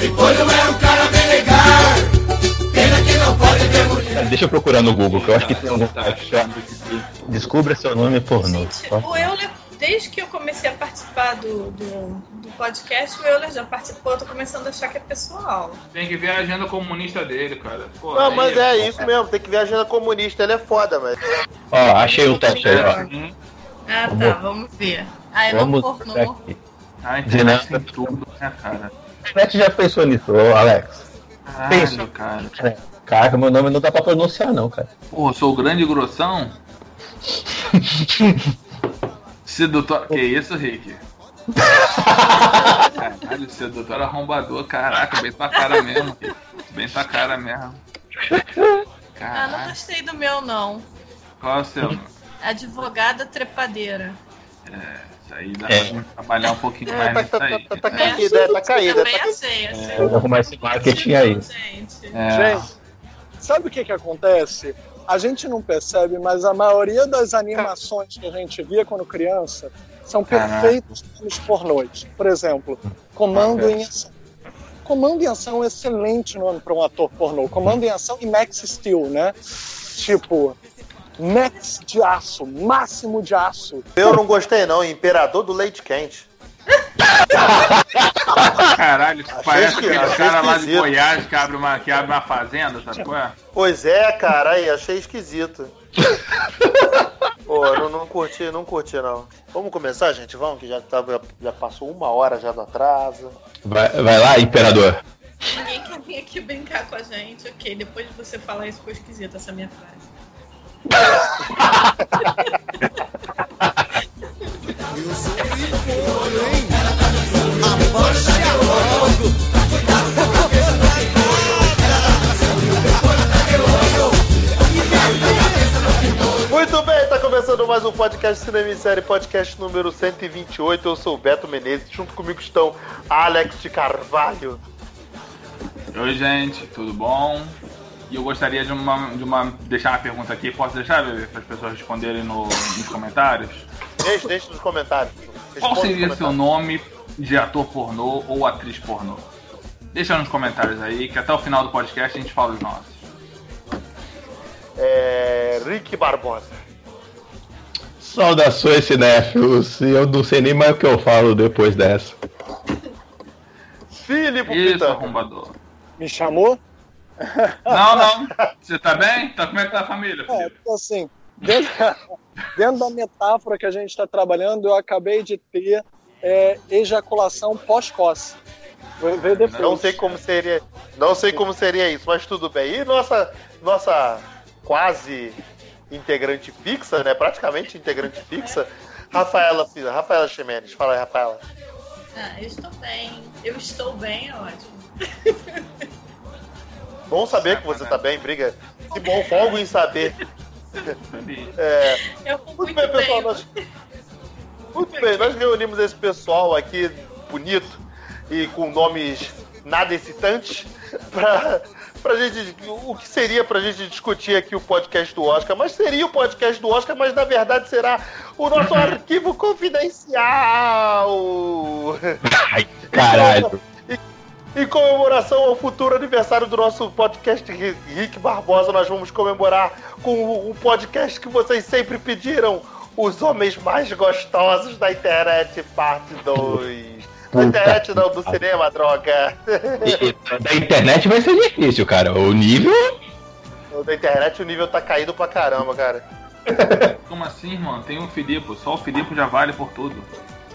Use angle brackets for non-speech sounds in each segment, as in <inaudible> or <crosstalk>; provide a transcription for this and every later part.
Pimpolho é um cara bem legal. Pena que não pode mulher. Deixa eu procurar no Google, que eu acho que tem algum site Descubra seu nome pornô. Gente, o Euler, desde que eu comecei a participar do, do, do podcast, o Euler já participou, eu tô começando a achar que é pessoal. Tem que ver a agenda comunista dele, cara. Pô, Não, aí mas é isso mesmo, tem que ver a agenda comunista, ele é foda, velho. Ó, achei o teste aí, ó. Hum, Ah, tá, vamos ver. Ah, eu Vamos não pornô. aqui. A internet tem tudo, né, cara? A internet já pensou nisso, ô Alex. Caralho, cara. Caraca, meu nome não dá pra pronunciar, não, cara. Porra, sou o grande grossão? <laughs> Sedutor. Que isso, Rick? <laughs> Caralho, sedutor arrombador. Caraca, bem tua cara mesmo. Rick. Bem tua cara mesmo. Ah, não gostei do meu, não. Qual é o seu? Advogada trepadeira. Isso aí dá É. pra pabalhar um pouquinho É, mais tá, nisso aí. tá, tá, tá Né? caída, é, tá caída. Também Tá... achei, achei. É, eu vou arrumar esse marketing aí. Gente. É. Gente, sabe o que que acontece? A gente não percebe, mas a maioria das animações que a gente via quando criança são perfeitos filmes pornôs. Por exemplo, Comando em Ação. Comando em Ação é um excelente nome para um ator pornô. Comando em Ação e Max Steel, né? Tipo, Max de aço, máximo de aço. Eu não gostei não, Imperador do Leite Quente. <laughs> Caralho, parece esqui- aquele cara lá de esquisito. Goiás que abre uma, que abre uma fazenda, sabe qual é? Pois é, cara, aí, achei esquisito. <laughs> Pô, não, não curti, não curti não. Vamos começar, gente? Vamos, que já, tá, já, já passou uma hora já do atraso. Vai, vai lá, imperador. Ninguém quer vir aqui brincar com a gente. Ok, depois de você falar isso, ficou esquisita essa minha frase. Muito bem, tá começando mais um podcast Cinema e Série, podcast número 128. Eu sou o Beto Menezes, junto comigo estão Alex de Carvalho. Oi, gente, tudo bom? E eu gostaria de uma, de uma deixar uma pergunta aqui. Posso deixar, bebê, para as pessoas responderem no- nos comentários? Deixe, deixe nos comentários. Qual Responda seria seu nome de ator pornô ou atriz pornô? Deixa nos comentários aí, que até o final do podcast a gente fala os nossos. É, Rick Barbosa. Saudações, cinéfilos. Eu não sei nem mais o que eu falo depois dessa. Filipe Isso, Pitanga. arrombador. Me chamou? Não, não. Você tá bem? Tá, como é que tá a família, É, Felipe? porque assim, dentro, dentro da metáfora que a gente está trabalhando, eu acabei de ter é, ejaculação pós-coce. Veio veio depois. Não sei como seria, não sei como seria isso, mas tudo bem. E nossa, nossa quase integrante fixa, né? Praticamente integrante fixa, Rafaela, Rafaela Ximenes. Fala aí, Rafaela. Ah, eu estou bem. Eu estou bem, é ótimo. <laughs> Bom saber que você tá bem, briga. Que bom, folgo em saber. <laughs> É, muito bem, pessoal. Nós, muito bem, nós reunimos esse pessoal aqui bonito e com nomes nada excitantes <laughs> pra, pra gente. O que seria pra gente discutir aqui o podcast do Oscar? Mas seria o podcast do Oscar, mas na verdade será o nosso <laughs> arquivo confidencial. Ai, caralho. Em comemoração ao futuro aniversário do nosso podcast Ri- Rick Barbosa, nós vamos comemorar com o podcast que vocês sempre pediram: Os Homens Mais Gostosos da Internet, parte 2. Da internet não, do cinema, droga. Da internet vai ser difícil, cara. O nível. Da internet o nível tá caído pra caramba, cara. Como assim, irmão? Tem o Filipe. Só o Filipe já vale por tudo.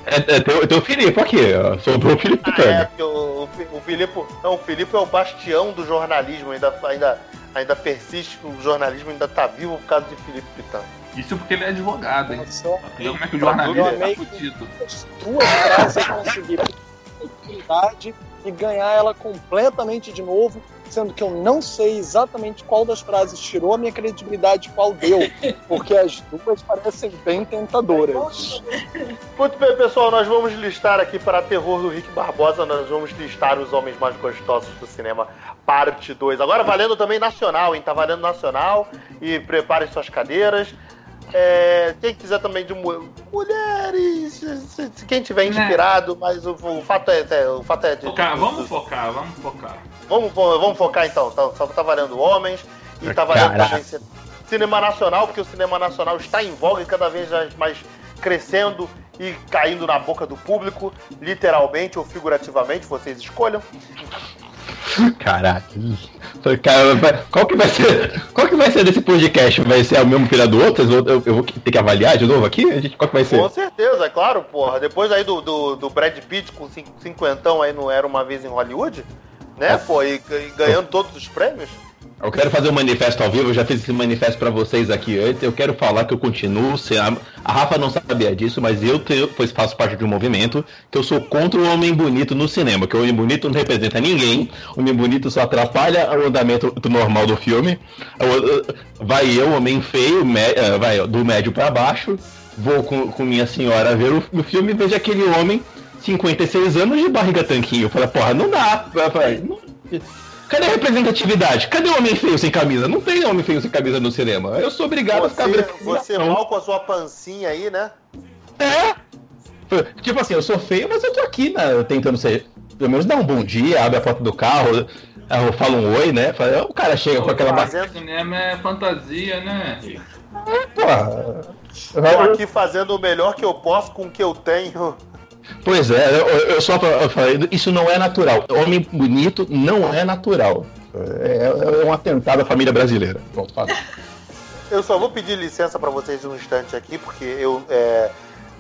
É, é, tem, tem o Filipe aqui, ó. Sobrou o Filipe Ah, é, Pitanga. porque o, o, Fi- o Filipe. Não, o Filipe é o bastião do jornalismo, ainda, ainda, ainda persiste, o jornalismo ainda tá vivo por causa de Felipe Pitanga. Isso porque ele é advogado, hein? Só como é que o jornalismo Eu tá fudido. as duas frases eu consegui oportunidade e ganhar ela completamente de novo, sendo que eu não sei exatamente qual das frases tirou a minha credibilidade e qual deu, <laughs> porque as duas parecem bem tentadoras. Muito bem, pessoal, nós vamos listar aqui para terror do Rick Barbosa, nós vamos listar os homens mais gostosos do cinema, parte 2. Agora valendo também nacional, hein? Tá valendo nacional e preparem suas cadeiras. É, quem quiser também de mu- mulheres, quem tiver inspirado, mas o, o fato é, é, o fato é de, Focar, vamos focar, vamos focar. Vamos, vamos focar então. Tá, tá valendo homens e tá valendo Caraca. também ci- cinema nacional, porque o cinema nacional está em voga e cada vez mais crescendo e caindo na boca do público, literalmente ou figurativamente, vocês escolham. Caraca. Qual que vai ser? Qual que vai ser desse podcast? Vai ser o mesmo filho do outro? Eu, vou ter que avaliar de novo aqui? A gente- Qual que vai ser? Com certeza, é claro, porra. Depois aí do, do, do Brad Pitt com cin- cinquentão aí não era uma vez em Hollywood, né, pô, e, e ganhando todos os prêmios. Eu quero fazer um manifesto ao vivo, eu já fiz esse manifesto pra vocês aqui antes. Eu quero falar que eu continuo. a, Rafa não sabia disso, mas eu tenho, pois faço parte de um movimento que eu sou contra o homem bonito no cinema. Que o homem bonito não representa ninguém. O homem bonito só atrapalha o andamento do normal do filme. Vai eu, homem feio, eh, vai do médio pra baixo. Vou com, com minha senhora ver o, o filme e vejo aquele homem, 56 anos, de barriga tanquinho. Eu falei, porra, não dá. Falei, não- Cadê a representatividade? Cadê o homem feio sem camisa? Não tem homem feio sem camisa no cinema. Eu sou obrigado a ficar Você, você mal com a sua pancinha aí, né? É! Tipo assim, eu sou feio, mas eu tô aqui, né, tentando ser. Pelo menos dar um bom dia, abre a porta do carro, eu falo um oi, né? Fala, O cara chega com aquela Fazendo- barriga. Cinema é fantasia, né? Rico? Porra. Tô aqui fazendo o melhor que eu posso com o que eu tenho. Pois é, eu, eu só falei, isso não é natural. Homem bonito não é natural. É, é um atentado à família brasileira. Pronto, fala. <laughs> Eu só vou pedir licença para vocês um instante aqui, porque eu é,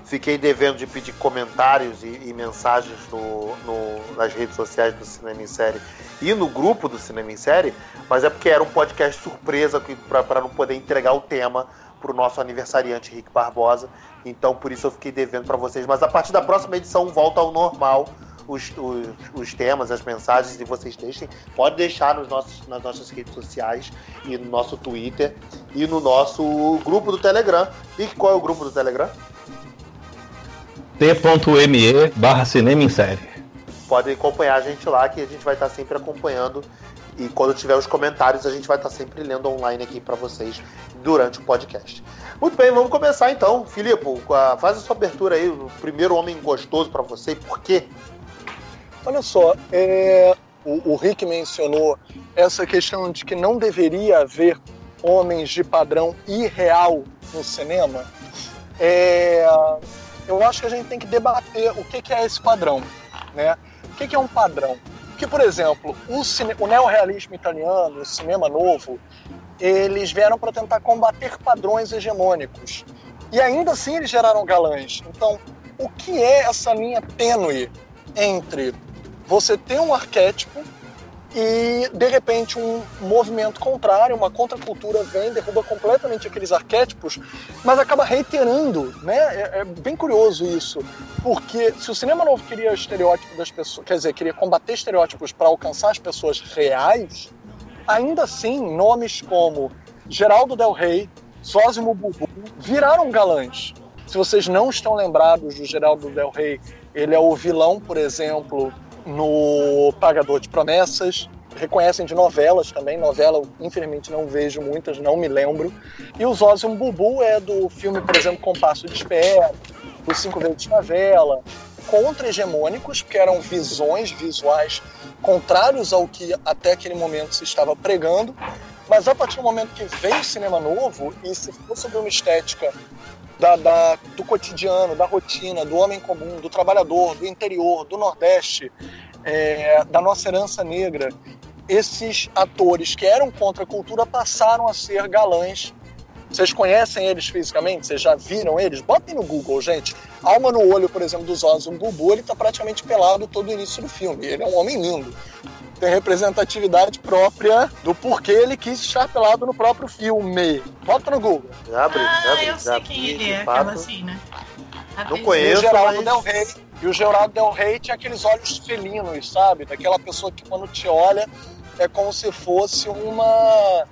fiquei devendo de pedir comentários e, e mensagens no- no- nas redes sociais do Cinema em Série e no grupo do Cinema em Série, mas é porque era um podcast surpresa para não poder entregar o tema para o nosso aniversariante Rick Barbosa. Então por isso eu fiquei devendo para vocês. Mas a partir da próxima edição volta ao normal. Os, os, os temas, as mensagens, e vocês deixem, pode deixar nos nossos, nas nossas redes sociais e no nosso Twitter e no nosso grupo do Telegram. E qual é o grupo do Telegram? T.me barra cinema em série. Podem acompanhar a gente lá, que a gente vai estar sempre acompanhando. E quando tiver os comentários, a gente vai estar sempre lendo online aqui para vocês durante o podcast. Muito bem, vamos começar então. Filipe, faz a sua abertura aí, o primeiro homem gostoso para você, por quê? Olha só, é, o, o Rick mencionou essa questão de que não deveria haver homens de padrão irreal no cinema. É, eu acho que a gente tem que debater o que, que é esse padrão. Né? O que, que é um padrão? Porque, por exemplo, o, o neorrealismo italiano, o cinema novo, eles vieram para tentar combater padrões hegemônicos. E ainda assim eles geraram galãs. Então, o que é essa linha tênue entre você ter um arquétipo e de repente um movimento contrário, uma contracultura vem, derruba completamente aqueles arquétipos, mas acaba reiterando, né? É, é bem curioso isso, porque se o cinema novo queria estereótipo das pessoas, quer dizer, queria combater estereótipos para alcançar as pessoas reais, ainda assim nomes como Geraldo Del Rey, Zózimo Bubu viraram galãs. Se vocês não estão lembrados do Geraldo Del Rey, ele é o vilão, por exemplo, no Pagador de Promessas. Reconhecem de novelas também. Novela, infelizmente, não vejo muitas, não me lembro. E o Zózimo Bubu é do filme, por exemplo, Compasso de Espera, do Cinco Vezes Favela, contra-hegemônicos, que eram visões visuais contrários ao que até aquele momento se estava pregando. Mas a partir do momento que veio o cinema novo e se for sobre uma estética da, da, do cotidiano, da rotina, do homem comum, do trabalhador, do interior, do Nordeste, é, da nossa herança negra, esses atores que eram contra a cultura passaram a ser galãs. Vocês conhecem eles fisicamente? Vocês já viram eles? Botem no Google, gente. Alma no olho, por exemplo, dos Ossos um Bubu, ele tá praticamente pelado todo o início do filme. Ele é um homem lindo. Tem representatividade própria do porquê ele quis estar pelado no próprio filme. Bota no Google. Já abri, já Ah, abri, eu já sei quem ele é, fato. aquela assim, né? Não E conheço. o Geraldo mas- Del Rey. E o Geraldo Del Rey tinha aqueles olhos felinos, sabe? Daquela pessoa que quando te olha é como se fosse uma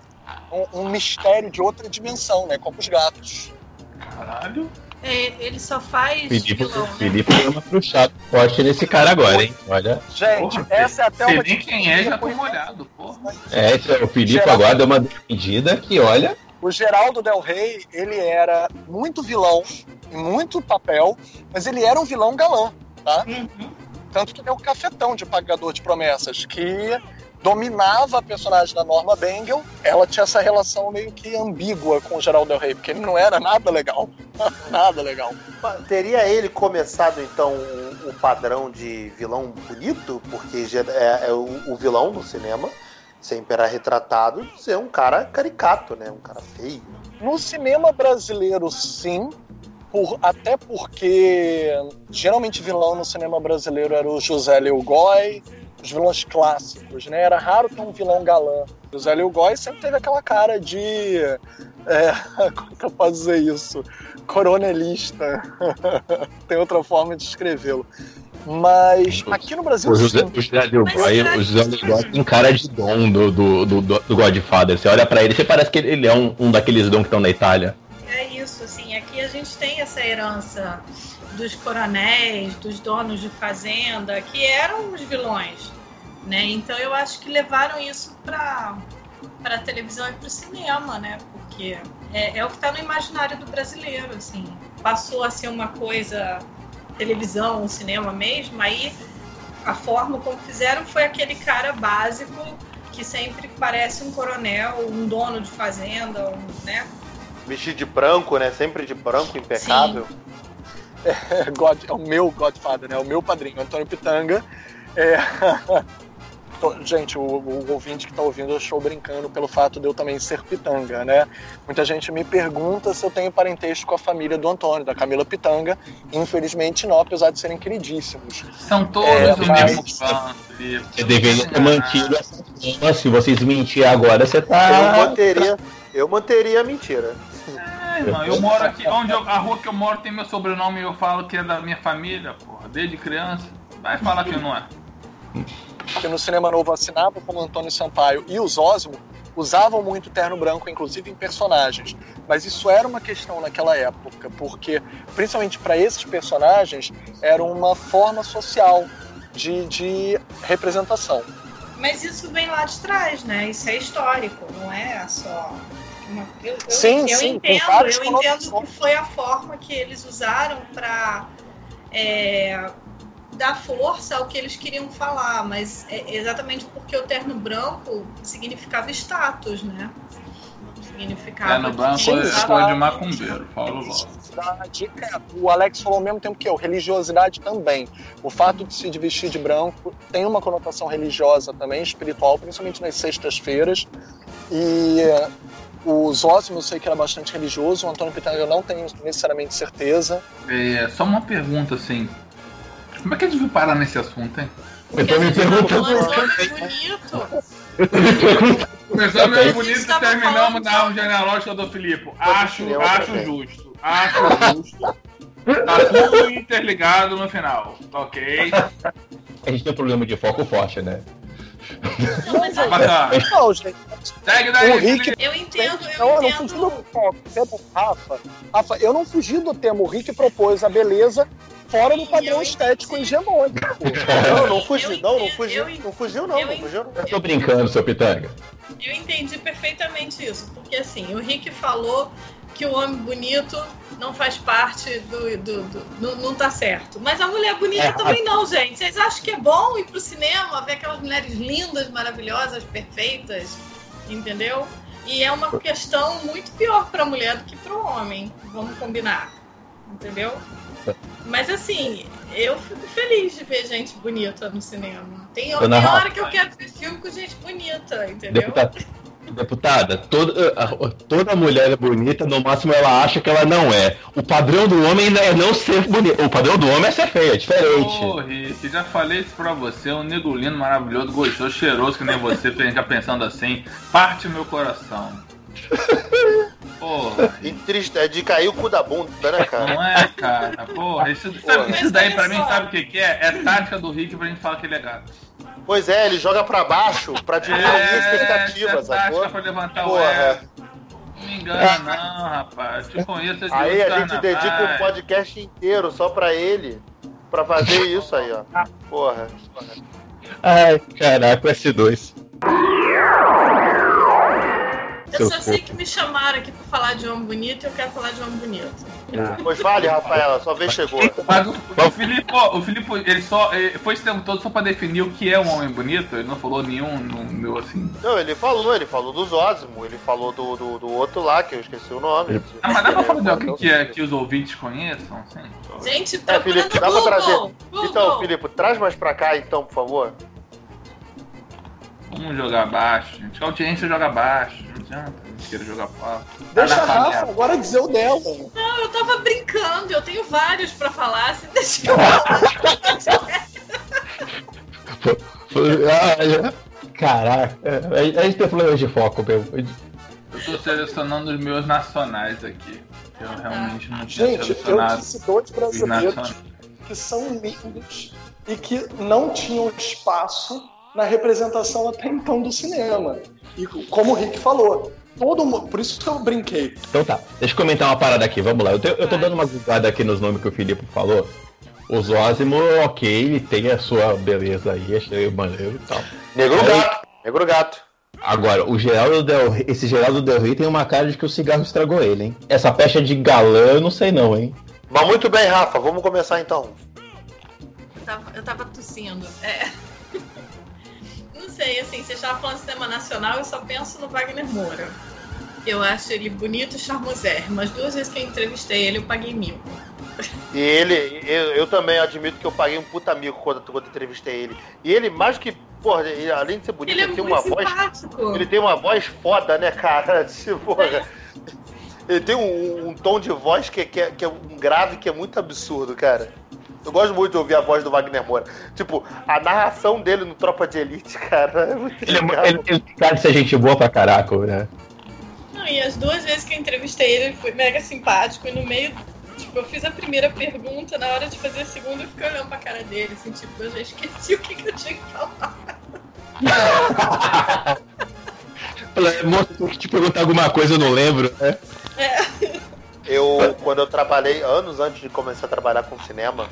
um, um mistério de outra dimensão, né? Como os gatos. Caralho. É, ele só faz Felipe, vilão, né? Felipe deu uma frustrada forte nesse cara agora, hein? Olha. Gente, Porra, essa é até uma nem quem é, já tô por- molhado, porra. É, esse- o Felipe Geraldo- agora deu uma medida que, olha. O Geraldo Del Rey, ele era muito vilão, em muito papel, mas ele era um vilão galã, tá? Uhum. Tanto que tem o cafetão de Pagador de Promessas, que dominava a personagem da Norma Bengel. Ela tinha essa relação meio que ambígua com o Geraldo Del Rey, porque ele não era nada legal. <laughs> nada legal. Teria ele começado então o, padrão de vilão bonito? Porque é, é o, vilão no cinema sempre era retratado ser um cara caricato, né? Um cara feio. No cinema brasileiro, sim. Por, até porque geralmente vilão no cinema brasileiro era o José Leo Goy, os vilões clássicos, né? Era raro ter um vilão galã. O José Leo Goy sempre teve aquela cara de. é, <laughs> como que eu posso dizer isso? Coronelista. <laughs> Tem outra forma de escrevê-lo. Mas aqui no Brasil. O José, o José Boy, será o José Boy tem cara de dom do, do, do, do- Godfather. Você olha pra ele, você parece que ele é um, um daqueles dom que estão na Itália. É isso, assim, aqui a gente tem essa herança dos coronéis, dos donos de fazenda, que eram os vilões, né? Então eu acho que levaram isso para para televisão e para o cinema, né? Porque é, é o que está no imaginário do brasileiro, assim. Passou a ser uma coisa televisão, cinema mesmo, aí a forma como fizeram foi aquele cara básico que sempre parece um coronel, um dono de fazenda, um, né? Vestido de branco, né? Sempre de branco, impecável. É, <laughs> God- é o meu Godfather, né? O meu padrinho, Antônio Pitanga. É... <laughs> Gente, o, o ouvinte que está ouvindo, eu estou brincando pelo fato de eu também ser pitanga, né? Muita gente me pergunta se eu tenho parentesco com a família do Antônio, da Camila Pitanga. Infelizmente não, apesar de serem queridíssimos. São todos É, do mas- mesmo clã, Felipe. Você deveria ter mantido essa. Se vocês mentir agora, você Eu tá. manteria, eu manteria a mentira. É, irmão, eu moro aqui, onde eu- a rua que eu moro tem meu sobrenome e eu falo que é da minha família, porra, desde criança. Vai falar que não é. que no Cinema Novo assinava como Antônio Sampaio e os Osmo usavam muito terno branco, inclusive em personagens. Mas isso era uma questão naquela época, porque, principalmente para esses personagens, era uma forma social de, de representação. Mas isso vem lá de trás, né? Isso é histórico, não é só. Eu, eu, Sim, eu sim, entendo, eu entendo que foi a forma que eles usaram para dar força ao que eles queriam falar, mas é exatamente porque o terno branco significava status, né? Significava. É, no que banco quem é de macumbeiro, é, o Alex falou ao mesmo tempo que eu, religiosidade também. O fato de se vestir de branco tem uma conotação religiosa também, espiritual, principalmente nas sextas-feiras. E o Zósimo eu sei que era bastante religioso, o Antônio Pitanga eu não tenho necessariamente certeza. É, só uma pergunta assim. Como é que a gente veio parar nesse assunto, hein? Eu tô me perguntando. Falando homem bonito. Começamos meio bonito e terminamos na árvore genealógica do Filipe. Acho, acho justo. Acho justo. Tá tudo interligado no final, ok? <laughs> A gente tem um problema de foco forte, né? Não, mas eu, Bacana. Não, gente, Segue daí, O Rick- eu entendo, Não, eu eu não fugi do entendo. Tema, Rafa, Rafa, eu não fugi do tema. O Rick propôs a beleza fora do padrão eu estético entendi. hegemônico. <laughs> Não, não Eu fugi, entendo, não, não fugiu. eu Não fugiu, não, eu não fugiu. não. Eu tô brincando, seu Pitanga. Eu entendi perfeitamente isso, porque assim, o Rick falou que o homem bonito não faz parte do. do, do- não, não tá certo. Mas a mulher bonita É. também não, gente. Vocês acham que é bom ir pro cinema, ver aquelas mulheres lindas, maravilhosas, perfeitas? Entendeu? E é uma questão muito pior pra mulher do que pro homem. Vamos combinar. Entendeu? Mas assim, eu fico feliz de ver gente bonita no cinema. Tem, tem hora que eu quero ver filme com gente bonita, entendeu? Deputada, deputada toda, toda mulher é bonita, no máximo ela acha que ela não é. O padrão do homem é não ser bonita. O padrão do homem é ser feio, é diferente. Ô, Rick, já falei isso pra você, um nego lindo, maravilhoso, gostoso, cheiroso, que nem você, <laughs> fica pensando assim, parte meu coração. <laughs> Porra, E triste, é de cair o cu da bunda, né, cara? não é, cara? Porra, isso, sabe, Mas isso daí pra mim, sabe o que, que é? É tática do Rick pra gente falar que ele é gato. Pois é, ele joga pra baixo pra diminuir é tática sacou? pra levantar o Porra. ego. Não me engana, <laughs> não, rapaz. Te conheço Aí a gente dedica um podcast inteiro só pra ele, pra fazer isso aí, ó. Porra. Ai, caraca, o S2. Eu só sei que me chamaram aqui pra falar de homem bonito e eu quero falar de homem bonito. Pois vale, Rafaela, sua vez chegou. Mas o, o Filipe, o Filipe, ele só. Ele foi esse tempo todo só pra definir o que é um homem bonito. Ele não falou nenhum no meu assim. Não, ele falou, ele falou do Zózimo, ele falou do, do, do outro lá, que eu esqueci o nome. Ah, mas dá pra falar de alguém que, é, que os ouvintes conheçam? Assim? Gente, É, procurando Felipe, dá pra trazer. Google. Então, Filipe, traz mais pra cá então, por favor. Vamos jogar baixo, gente. A audiência joga baixo. Não adianta, a gente queira jogar papo. Deixa Tá a Rafa panela. agora dizer o dela. Não, eu tava brincando, eu tenho vários pra falar. Se deixa eu falar. Caraca, a gente tem problemas de foco mesmo. Eu tô selecionando os meus nacionais aqui. Eu realmente não tinha Gente, eu selecionado disse dois os brasileiros que são lindos e que não tinham espaço na representação até então do cinema. E como o Rick falou, todo mundo, por isso que eu brinquei. Então tá, deixa eu comentar uma parada aqui, vamos lá. Eu, te- eu tô dando uma googada aqui nos nomes que o Filipe falou. O Zózimo, ok, ele tem a sua beleza aí, achei maneiro e tal. Negro Aí- gato, negro gato. Agora, o Geraldo Del Rey, esse Geraldo Del Rey tem uma cara de que o cigarro estragou ele, hein? Essa pecha de galã, eu não sei não, hein? Mas muito bem, Rafa, vamos começar então. Eu tava, eu tava tossindo. É. Sei, assim, você estava falando de cinema nacional, eu só penso no Wagner Moura. Eu acho ele bonito e charmoser, mas duas vezes que eu entrevistei ele, eu paguei mil. E ele, eu, eu também admito que eu paguei um puta amigo quando, quando entrevistei ele. E ele, mais que, porra, ele, além de ser bonito, Ele é ele, tem muito uma voz. simpático. Ele tem uma voz foda, né, cara? <laughs> Tipo, porra. Ele tem um, um tom de voz que, que, é, que é um grave que é muito absurdo, cara. Eu gosto muito de ouvir a voz do Wagner Moura. Tipo, a narração dele no Tropa de Elite, <laughs> cara, é muito Ele, é mu- legal. ele, ele tem cara de ser gente boa pra caraca, né? Não, e as duas vezes que eu entrevistei ele, ele foi mega simpático. E no meio, tipo, eu fiz a primeira pergunta, na hora de fazer a segunda, eu fiquei olhando pra cara dele, assim, tipo, eu já esqueci <laughs> o que, que eu tinha que falar. <laughs> Fala, Moço, que te perguntar alguma coisa, eu não lembro, né? Eu, quando eu trabalhei, anos antes de começar a trabalhar com cinema,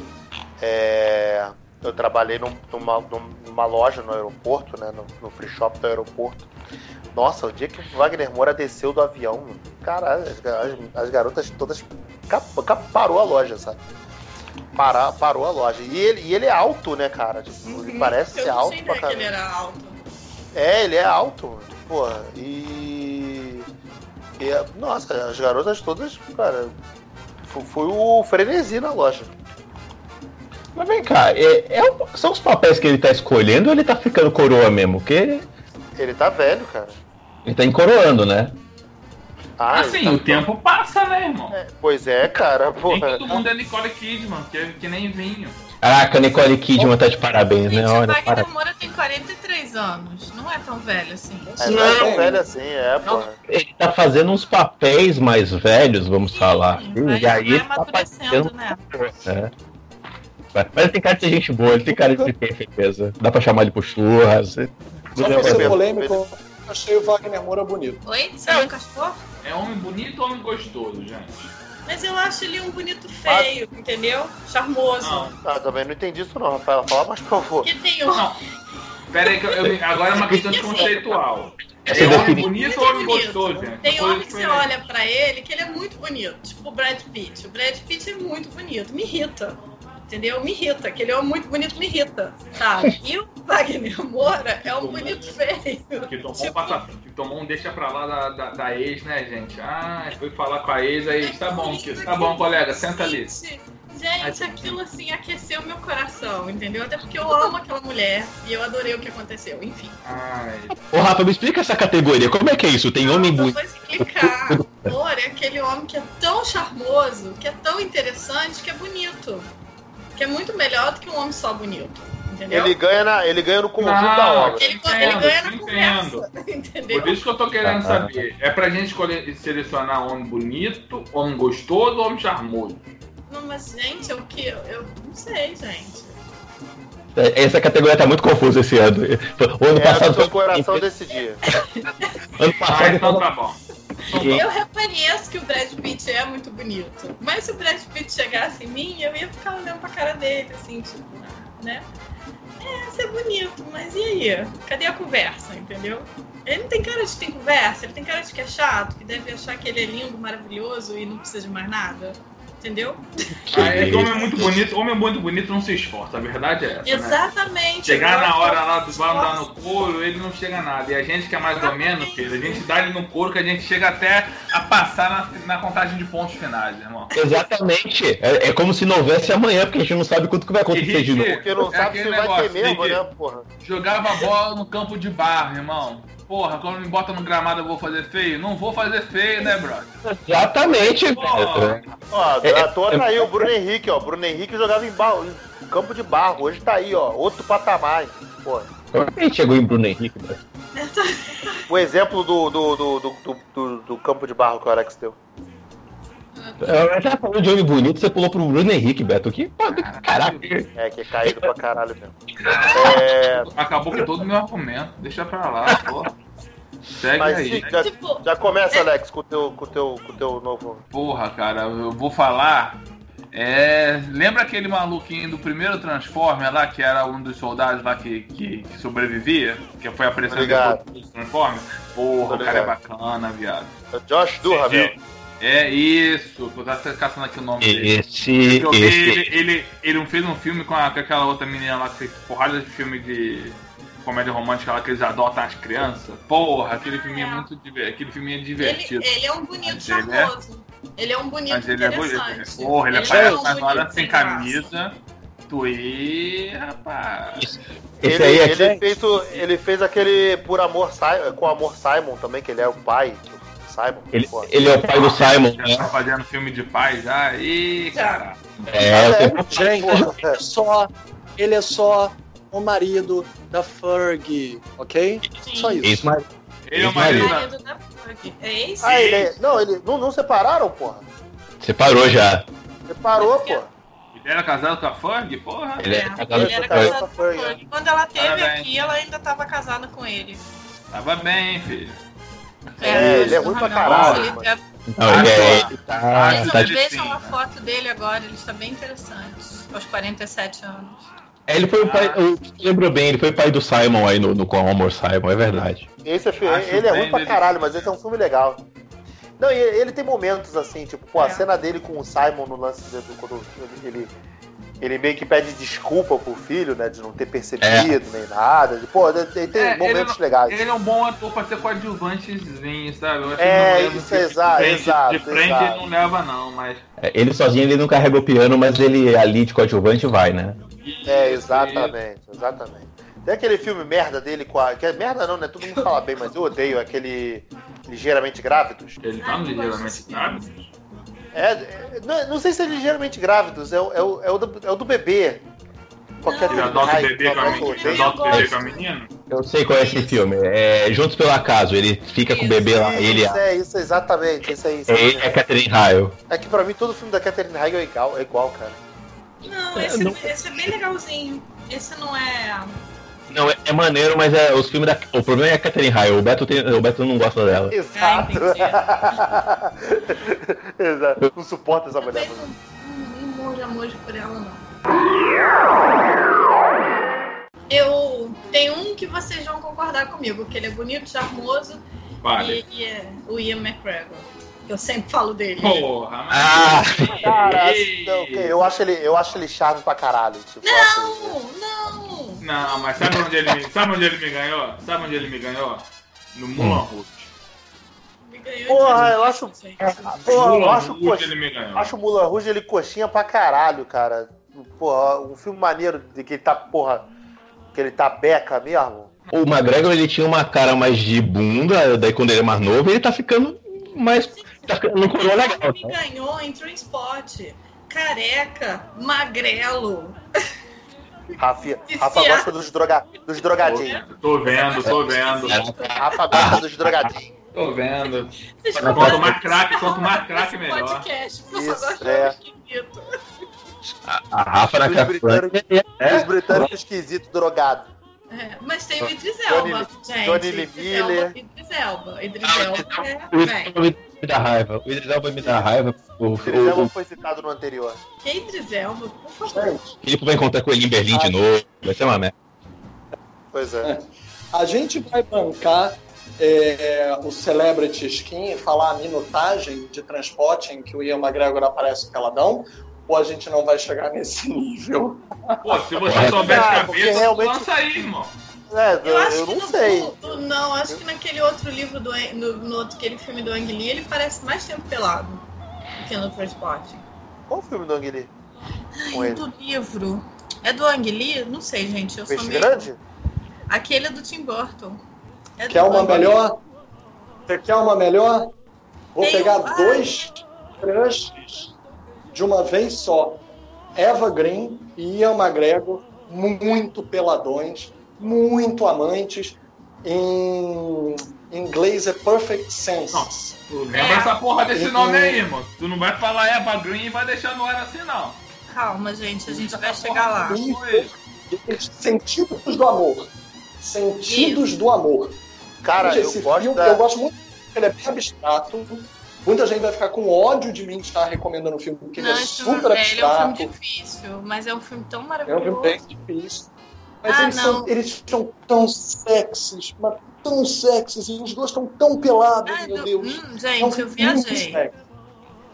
é, eu trabalhei num- numa, numa loja no aeroporto, né, no, no free shop do aeroporto. Nossa, o dia que o Wagner Moura desceu do avião, caralho, as, as- as garotas todas cap, cap- parou a loja, sabe? Parar, parou a loja. E ele, e ele é alto, né, cara? Tipo, ele parece eu ser alto pra que ele caramba. era alto. É, ele é alto, pô. E. e, nossa, as garotas todas, cara. Foi, foi o frenesi na loja. Mas vem cá, é- é são os papéis que ele tá escolhendo ou ele tá ficando coroa mesmo? Porque Ele tá velho, cara. ele tá encoroando, né? Ah, assim, tá- o tempo passa, né, irmão? É, pois é, cara, Nem porra. todo mundo é Nicole Kidman, que, é- que nem vinho. Caraca, Nicole Kidman tá de parabéns, né? o Olha, Wagner. Moura tem 43 anos. Não é tão velho assim. É, não é tão velho assim, é, porra. Ele tá fazendo uns papéis mais velhos, vamos falar. Sim, vai, e aí vai tá amadurecendo, né? né? Mas ele tem cara de ser gente boa, ele tem cara de ter firmeza. Dá pra chamar ele pro churras. Só pra mas ser polêmico, eu achei o Wagner Moura bonito. Oi? Você nunca achou? É homem bonito ou homem gostoso, gente? Mas eu acho ele um bonito feio, entendeu? Charmoso. Não. Ah, também não entendi isso não, Rafael. Fala mais, por favor. Que tem um. Não. Pera aí, que eu, eu- agora é uma questão de conceitual. É Essa homem defini- bonito ou homem bonito. gostoso, gente? Tem homem que você olha pra ele que ele é muito bonito. Tipo o Brad Pitt. O Brad Pitt é muito bonito. Me irrita. Entendeu? Me irrita. Aquele homem muito bonito me irrita. Sabe? E o Wagner Moura é um bonito feio. Que tomou, um Tipo, passa, que tomou um deixa pra lá da, da, da ex, né, gente? Ah, foi falar com a ex, aí, tá bom, que- tá bom, colega, senta ali. Gente, aquilo assim aqueceu meu coração, entendeu? Até porque eu amo aquela mulher e eu adorei o que aconteceu. Enfim. Ai, Ô Rafa, me explica essa categoria. Como é que é isso? Tem homem bonito. vou explicar. Amor, é aquele homem que é tão charmoso, que é tão interessante, que é bonito. Que é muito melhor do que um homem só bonito. Entendeu? Ele ganha, na, ele ganha no conjunto Não, da obra. Ele, Entendo, ele ganha na entendo. conversa. <laughs> Entendeu? por isso que eu tô querendo Ah. saber. É pra gente escolher, selecionar homem bonito, homem gostoso ou homem charmoso? Não, mas, gente, é o que? Eu, eu não sei, gente. Essa categoria tá muito confusa esse ano. O ano É passado. o coração decidir. <laughs> Ano Ah, passado. então tá bom. Eu reconheço que o Brad Pitt é muito bonito. Mas se o Brad Pitt chegasse em mim, eu ia ficar olhando pra cara dele, assim, tipo, né? É, isso é bonito, mas e aí? Cadê a conversa, entendeu? Ele não tem cara de que tem conversa, ele tem cara de que é chato, que deve achar que ele é lindo, maravilhoso e não precisa de mais nada. Entendeu? Ah, é que homem é muito bonito, homem é muito bonito não se esforça, a verdade é essa. Né? Exatamente. Chegar Agora, na hora lá do esforço. vai dar no couro, ele não chega a nada. E a gente que é mais ou menos, filho, a gente dá ele no couro que a gente chega até a passar na, na contagem de pontos finais, irmão. Exatamente. É, é como se não houvesse amanhã, porque a gente não sabe quanto que vai acontecer de novo. Porque não É sabe se vai ter mesmo, né, porra? Jogava bola no campo de barro, irmão. Porra, quando me bota no gramado eu vou fazer feio? Não vou fazer feio, né, brother? Exatamente, velho. Ó, É, à toa é- tá aí o Bruno Henrique, ó. Bruno Henrique jogava em, barro, em campo de barro. Hoje tá aí, ó. Outro patamar. Pô. Como é que a gente chegou em Bruno Henrique, velho? O exemplo do, do, do, do, do- do- do campo de barro que o Alex deu. Eu já falou de homem bonito, você pulou pro Bruno Henrique, Beto. Que caraca. É, que é caído pra caralho mesmo. É, Acabou com todo o meu argumento. Deixa pra lá, porra. Segue mas aí. já, Tipo, já começa, Alex, com o teu, com o teu, com o teu novo. Porra, cara, eu vou falar. É, lembra aquele maluquinho do primeiro Transformer lá, que era um dos soldados lá que, que, que sobrevivia? Que foi aparecendo depois do Transformer? Porra, o cara é bacana, viado. É Josh Duhamel. É isso, eu tava caçando aqui o nome dele. Esse, Eu vi esse. ele, ele, ele fez um filme com, a- com aquela outra menina lá que fez porrada de filme de comédia romântica lá que eles adotam as crianças. Porra, aquele filme é muito divertido. Aquele filme é ele, divertido. ele é um bonito Mas ele é- charmoso. Ele é um bonito Mas ele é bonito. interessante. Porra, ele não aparece um nas bonito horas sem camisa. Tu e, rapaz. Esse Ele, aí é ele, fez o- ele fez aquele Por Amor com Amor Simon também, que ele é o pai do Simon. Ele, ele é o pai do Simon, né? tá fazendo filme de pai já. Ih, Já. cara. É, tenho- Gente, ele é só, ele é só o marido da Ferg, ok? Sim. Só isso. Mar- Ele é o marido. Marido da Ferg. É esse? Ah, ele é. Não, ele. Não, não separaram, porra. Separou já. Separou, pô. Ele era casado com a Ferg? Porra. Ele é É, casado ele era casado com a Ferg. Quando ela teve Parabéns. aqui, ela ainda estava casada com ele. Tava bem, filho. É, ele é ruim pra caralho, Ele é- Não, ele é. Ele tá, Mas tá de- vejam sim. a foto dele agora, ele está bem interessante. Aos 47 anos. É, ele foi o pai. Eu lembro bem, ele foi pai do Simon aí no, no Com Amor Simon, é verdade. Esse é Acho ele é ruim pra caralho, mas esse é um filme legal. Não, e ele tem momentos assim, tipo, pô, a É. cena dele com o Simon no lance de, do- quando ele, ele, ele meio que pede desculpa pro filho, né, de não ter percebido nem nada. De, pô, ele tem É, ele momentos não- legais. Ele é um bom ator pra ser coadjuvantezinho, sabe? Eu acho É, que não leva isso, de frente, exato, De frente exato. ele não leva, não, mas. É, Ele sozinho ele não carrega o piano, mas ele ali de coadjuvante vai, né? É, exatamente, exatamente. Tem aquele filme merda dele com a. Que é merda não, né? Todo mundo fala bem, mas eu odeio aquele Ligeiramente Grávidos. Ele tá no ligeiramente sabe? É, é, não, não sei se é Ligeiramente Grávidos, é, o- é, o, é, o, do, é o do bebê. Qualquer Ele Não, adota o bebê com a menina. Ele o bebê gosto. com a menina? Eu sei qual é esse filme. É Juntos pelo Acaso. Ele fica com o bebê lá. Ele Isso, é isso, exatamente. Isso aí, isso aí. é, é Catherine Hale. É que pra mim todo filme da Catherine Heigl é igual, é igual, cara. Não, É, esse, não- esse é bem legalzinho. Esse não é. Não, é, é maneiro, mas é, os filmes da. O problema é a Catherine Hale. O Beto, tem, o Beto não gosta dela. Exato. Ah, <laughs> Exato. Não suporta essa mulher. Não, não amor por ela, não. Eu tenho um que vocês vão concordar comigo, que ele é bonito, charmoso Vale. e, e é o Ian McGregor. Eu sempre falo dele. Porra, mas. Ah! Cara, não, eu acho ele, eu acho ele charme pra caralho. Tipo, ele- Não, não. Não, mas sabe onde ele me, sabe onde ele me ganhou? Sabe onde ele me ganhou? No Mulan Rouge. Ganhou Porra, eu acho-. Pô, eu acho, Rouge coxa- ele me ganhou. acho o Mulan Rouge ele coxinha pra caralho, cara. Porra, um filme maneiro de que ele tá, porra, que ele tá beca mesmo. O McGregor ele tinha uma cara mais de bunda, daí quando ele é mais novo, ele tá ficando mais. Tá ficando no coroa legal. me tá? ganhou em Transport. Careca, magrelo. Rafa, <laughs> Rafa gosta dos, droga, dos drogadinhos. Tô vendo, tô vendo. <laughs> Rafa gosta dos drogadinhos. Tô vendo. Quanto Quanto mais que craque, quanto mais craque, melhor. podcast, porque eu só Isso, gosto de é. A, a Rafa na Os britânicos- é, Os britânicos esquisitos drogados. É, mas tem o Idris Elba, gente. Johnny Idris Lee Miller. Elba, Idris Elba. Idris Ah, Elba é, o bem. Idris me dar raiva. O Idris Elba me dá raiva. O, O Idris Elba foi citado no anterior. Que Idris Elba, por favor. Filipe vai encontrar com ele em Berlim de novo. Vai ser uma merda. Pois é. a gente vai bancar é, o Celebrity Skin e falar a minutagem de transporte em que o Ian McGregor aparece peladão? Ou a gente não vai chegar nesse <laughs> nível? Pô, se você souber de Ah, cabeça, realmente- lança aí, irmão. É, eu, Eu acho eu que não no- sei. no- não, acho que naquele outro livro do no, no outro aquele filme do Ang Lee, ele parece mais tempo pelado do que no Transporte. Qual o filme do Ang Lee? Com Ai, ele? do livro. É do Ang Lee? Não sei, gente. Eu sou Peixe meio. grande? Aquele é do Tim Burton. É do Quer uma Ang Lee. melhor? Você quer uma melhor? Vou Tem pegar um- ai. dois crushes de uma vez só. Eva Green e Ian McGregor, muito peladões, muito amantes. Em inglês é Perfect Sense. Tu lembra É. essa porra desse nome aí, irmão. Tu não vai falar Eva Green e vai deixar no ar assim, não. Calma, gente, a gente vai Essa chegar lá. Sentidos do amor. Sentidos do amor. Cara, Gente, eu esse gosto filme, da... eu gosto muito. Ele é bem abstrato. Muita gente vai ficar com ódio de mim de estar recomendando o filme, porque ele Não, é esse super é, ele é um abstrato. filme difícil, mas é um filme tão É um maravilhoso. filme bem difícil. Mas Ah, eles, são, eles são tão sexys, mas tão sexys, e os dois estão tão pelados, Ah, meu do- Deus. hum, É um gente, eu viajei. sexy.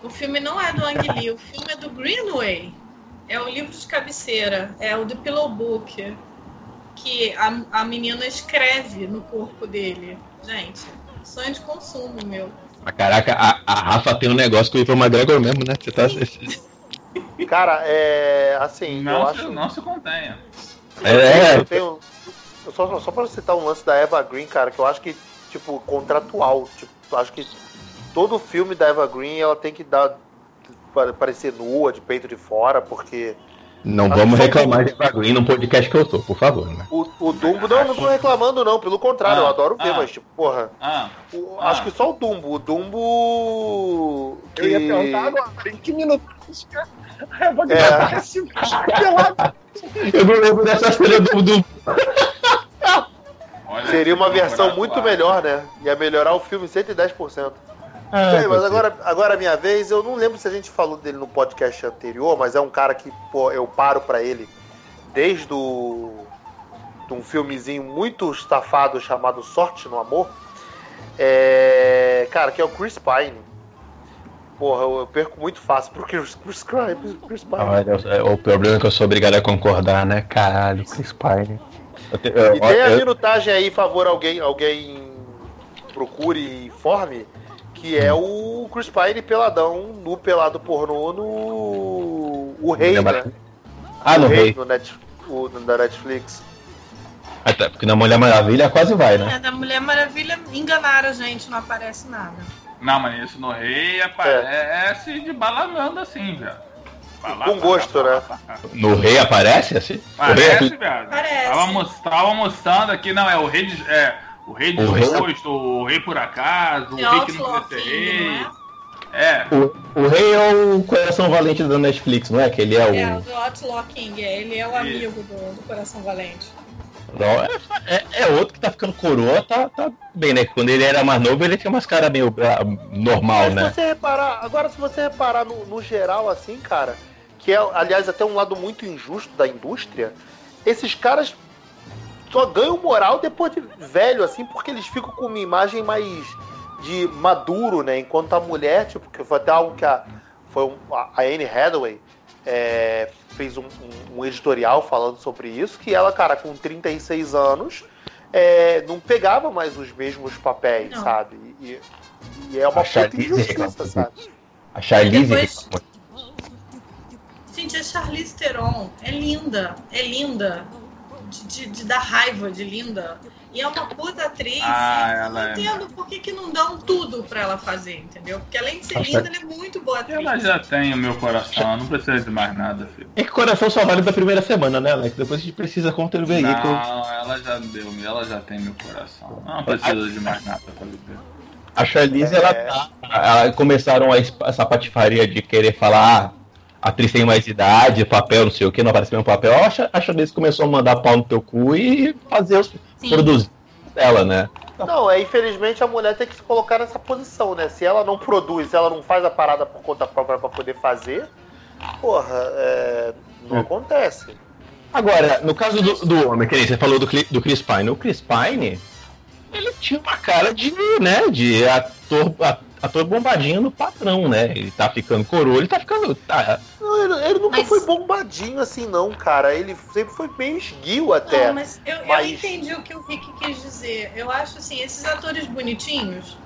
O filme não é do Ang Lee, o filme é do Greenway. É o livro de cabeceira, é o The Pillow Book. Que a, a menina escreve no corpo dele. Gente, sonho de consumo, meu. Mas caraca, a, a Rafa tem um negócio com o Ivan McGregor mesmo, né? Você tá. <laughs> Cara, é... Assim, eu Não, acho... se, não se contenha. É, Eu tenho... eu Só, só pra citar um lance da Eva Green, cara, que eu acho que, tipo, contratual. Tipo, eu acho que todo filme da Eva Green, ela tem que dar... pa- Parecer nua, de peito de fora, porque... Não vamos reclamar de Eva Green no podcast que eu tô, por favor, né? O, o Dumbo, não, não tô reclamando não, pelo contrário, Ah, eu adoro ver, ah. mas tipo, porra, Ah, o- Ah. acho que só o Dumbo, o Dumbo que... Eu ia perguntar agora, em que minuto a Eva Green É. aparece pelada? Eu não lembro dessa cena do. olha Seria uma versão muito melhor, né? Ia melhorar o filme 110%. Ah, mas agora, agora é minha vez, eu não lembro se a gente falou dele no podcast anterior, mas é um cara que, pô, eu paro pra ele desde o, de um filmezinho muito estafado chamado Sorte no Amor. É, cara, que é o Chris Pine. Porra, eu, eu perco muito fácil pro Chris, Chris, Pine- Chris Pine. Olha, é, o problema é que eu sou obrigado a concordar, né? Caralho, Chris Pine. Eu te- eu- E tem a minutagem aí, favor, alguém, alguém procure e informe, que é o Chris Pine peladão no pelado pornô no. O Rei, Lembra- né? Ah, no o rei. No Net, o, no- da Netflix. Até porque na Mulher Maravilha quase vai, né? É, da Mulher Maravilha enganaram a gente, não aparece nada. Não, mas isso no rei aparece de balanando assim, velho. Bala- Com gosto, bala- né? bala- No rei aparece assim? Rei Parece, é- velho. Parece. Tava, tava mostrando aqui, não, é o rei de. É, o rei O rei- desgosto, o rei por acaso, o The rei que não queria ser rei. é? É. O, o rei é o coração valente da Netflix, não é? Que ele é o. É, o do Outlaw King, é, ele é o amigo do, do Coração Valente. Não, é, é- é outro que tá ficando coroa, tá, tá bem, né? Quando ele era mais novo, ele tinha umas caras meio ah, normal, Mas né? se você reparar, agora se você reparar no, no geral, assim, cara, que é, aliás, até um lado muito injusto da indústria, esses caras só ganham moral depois de velho, assim, porque eles ficam com uma imagem mais de maduro, né? Enquanto a mulher, tipo, que foi até algo que a, foi um- a Anne Hathaway é, fez um, um- um editorial falando sobre isso, que ela, cara, com 36 anos, é, não pegava mais os mesmos papéis, Não. sabe? E, e é uma A puta injustiça, reclamou. sabe? A Charlize Depois-. Gente, a Charlize Theron é linda, é linda. De, de- de dar raiva de linda. E é uma puta atriz. Ah, ela não é. entendo por que, que não dão tudo pra ela fazer, entendeu? Porque além de ser Acho linda, ela é muito boa atriz. Ela já tem o meu coração, não precisa de mais nada, filho. É que coração só vale da primeira semana, né, Alex? Depois a gente precisa aí. que eu- Não, ela já deu, ela já tem meu coração. Não precisa de mais nada pra viver. A Charlize, É. ela tá. ela- começaram essa patifaria de querer falar. A atriz tem mais idade, papel, não sei o que, não aparece mesmo papel. A Charlize começou a mandar pau no teu cu e fazer os Sim. produzir dela, né? Não, é infelizmente a mulher tem que se colocar nessa posição, né? Se ela não produz, se ela não faz a parada por conta própria pra poder fazer, porra, é, não É. acontece. Agora, no caso do, do homem, que nem você falou do, do Chris Pine, o Chris Pine, ele tinha uma cara de, né, de ator, a- ator bombadinho no patrão, né? Ele tá ficando coroa, ele tá ficando. Tá, Não, ele, ele nunca Mas- foi bombadinho assim, não, cara. Ele sempre foi meio esguio até. Não, mas eu, eu Mas- entendi o que o Rick quis dizer. Eu acho assim, esses atores bonitinhos,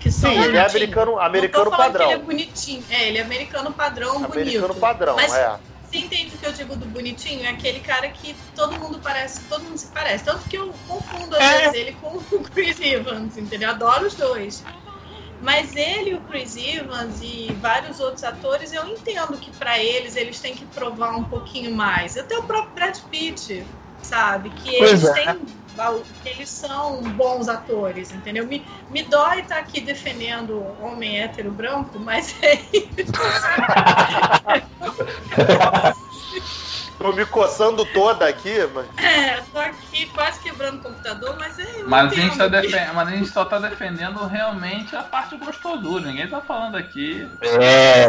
que são Sim, ele é bonitinhos, americano, americano padrão. que ele é bonitinho. É, ele é americano padrão, Americano bonito. padrão, Mas- é. Você entende o que eu digo do bonitinho? É aquele cara que todo mundo parece, todo mundo se parece. Tanto que eu confundo às É. vezes ele com o Chris Evans, entendeu? Adoro os dois. Mas ele, o Chris Evans e vários outros atores, eu entendo que pra eles eles têm que provar um pouquinho mais. Até o próprio Brad Pitt, sabe? Que eles é. têm. que eles são bons atores, entendeu? Me, me dói estar aqui defendendo homem hétero branco, mas é <laughs> Tô me coçando toda aqui, mas. É, tô aqui quase quebrando o computador, mas é. Mas a, gente tá defen- mas a gente só tá defendendo realmente a parte gostosura. Ninguém tá falando aqui. é.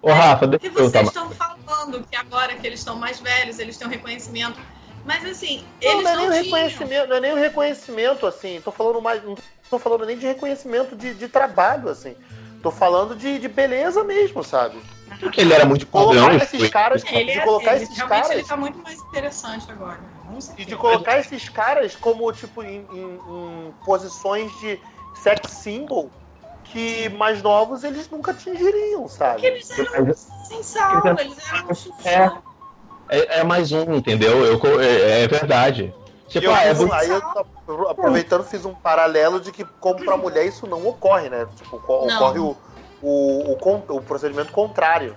Ô, Rafa, deixa que eu vocês estão falando que agora que eles estão mais velhos, eles têm um reconhecimento. Mas assim, Não, eles não é não, nem o tinham. reconhecimento, não é nem o reconhecimento, assim. Tô falando mais. Não tô falando nem de reconhecimento de, de trabalho, assim. Tô falando de, de beleza mesmo, sabe? Porque ele era muito Colocar padrão. esses foi- caras, Ele, de é, colocar ele, esses caras. ele tá muito mais interessante agora. E de colocar esses caras como, tipo, em, em- em posições de sex symbol que mais novos eles nunca atingiriam, Porque sabe? eles eram sem sal, eles eram. É. É, é mais um, entendeu? Eu, co- é, é verdade. Tipo, eu ah, é muito- aí eu tô aproveitando, fiz um paralelo de que, como pra mulher, isso não ocorre, né? Tipo, Não. ocorre o, o, o, o procedimento contrário.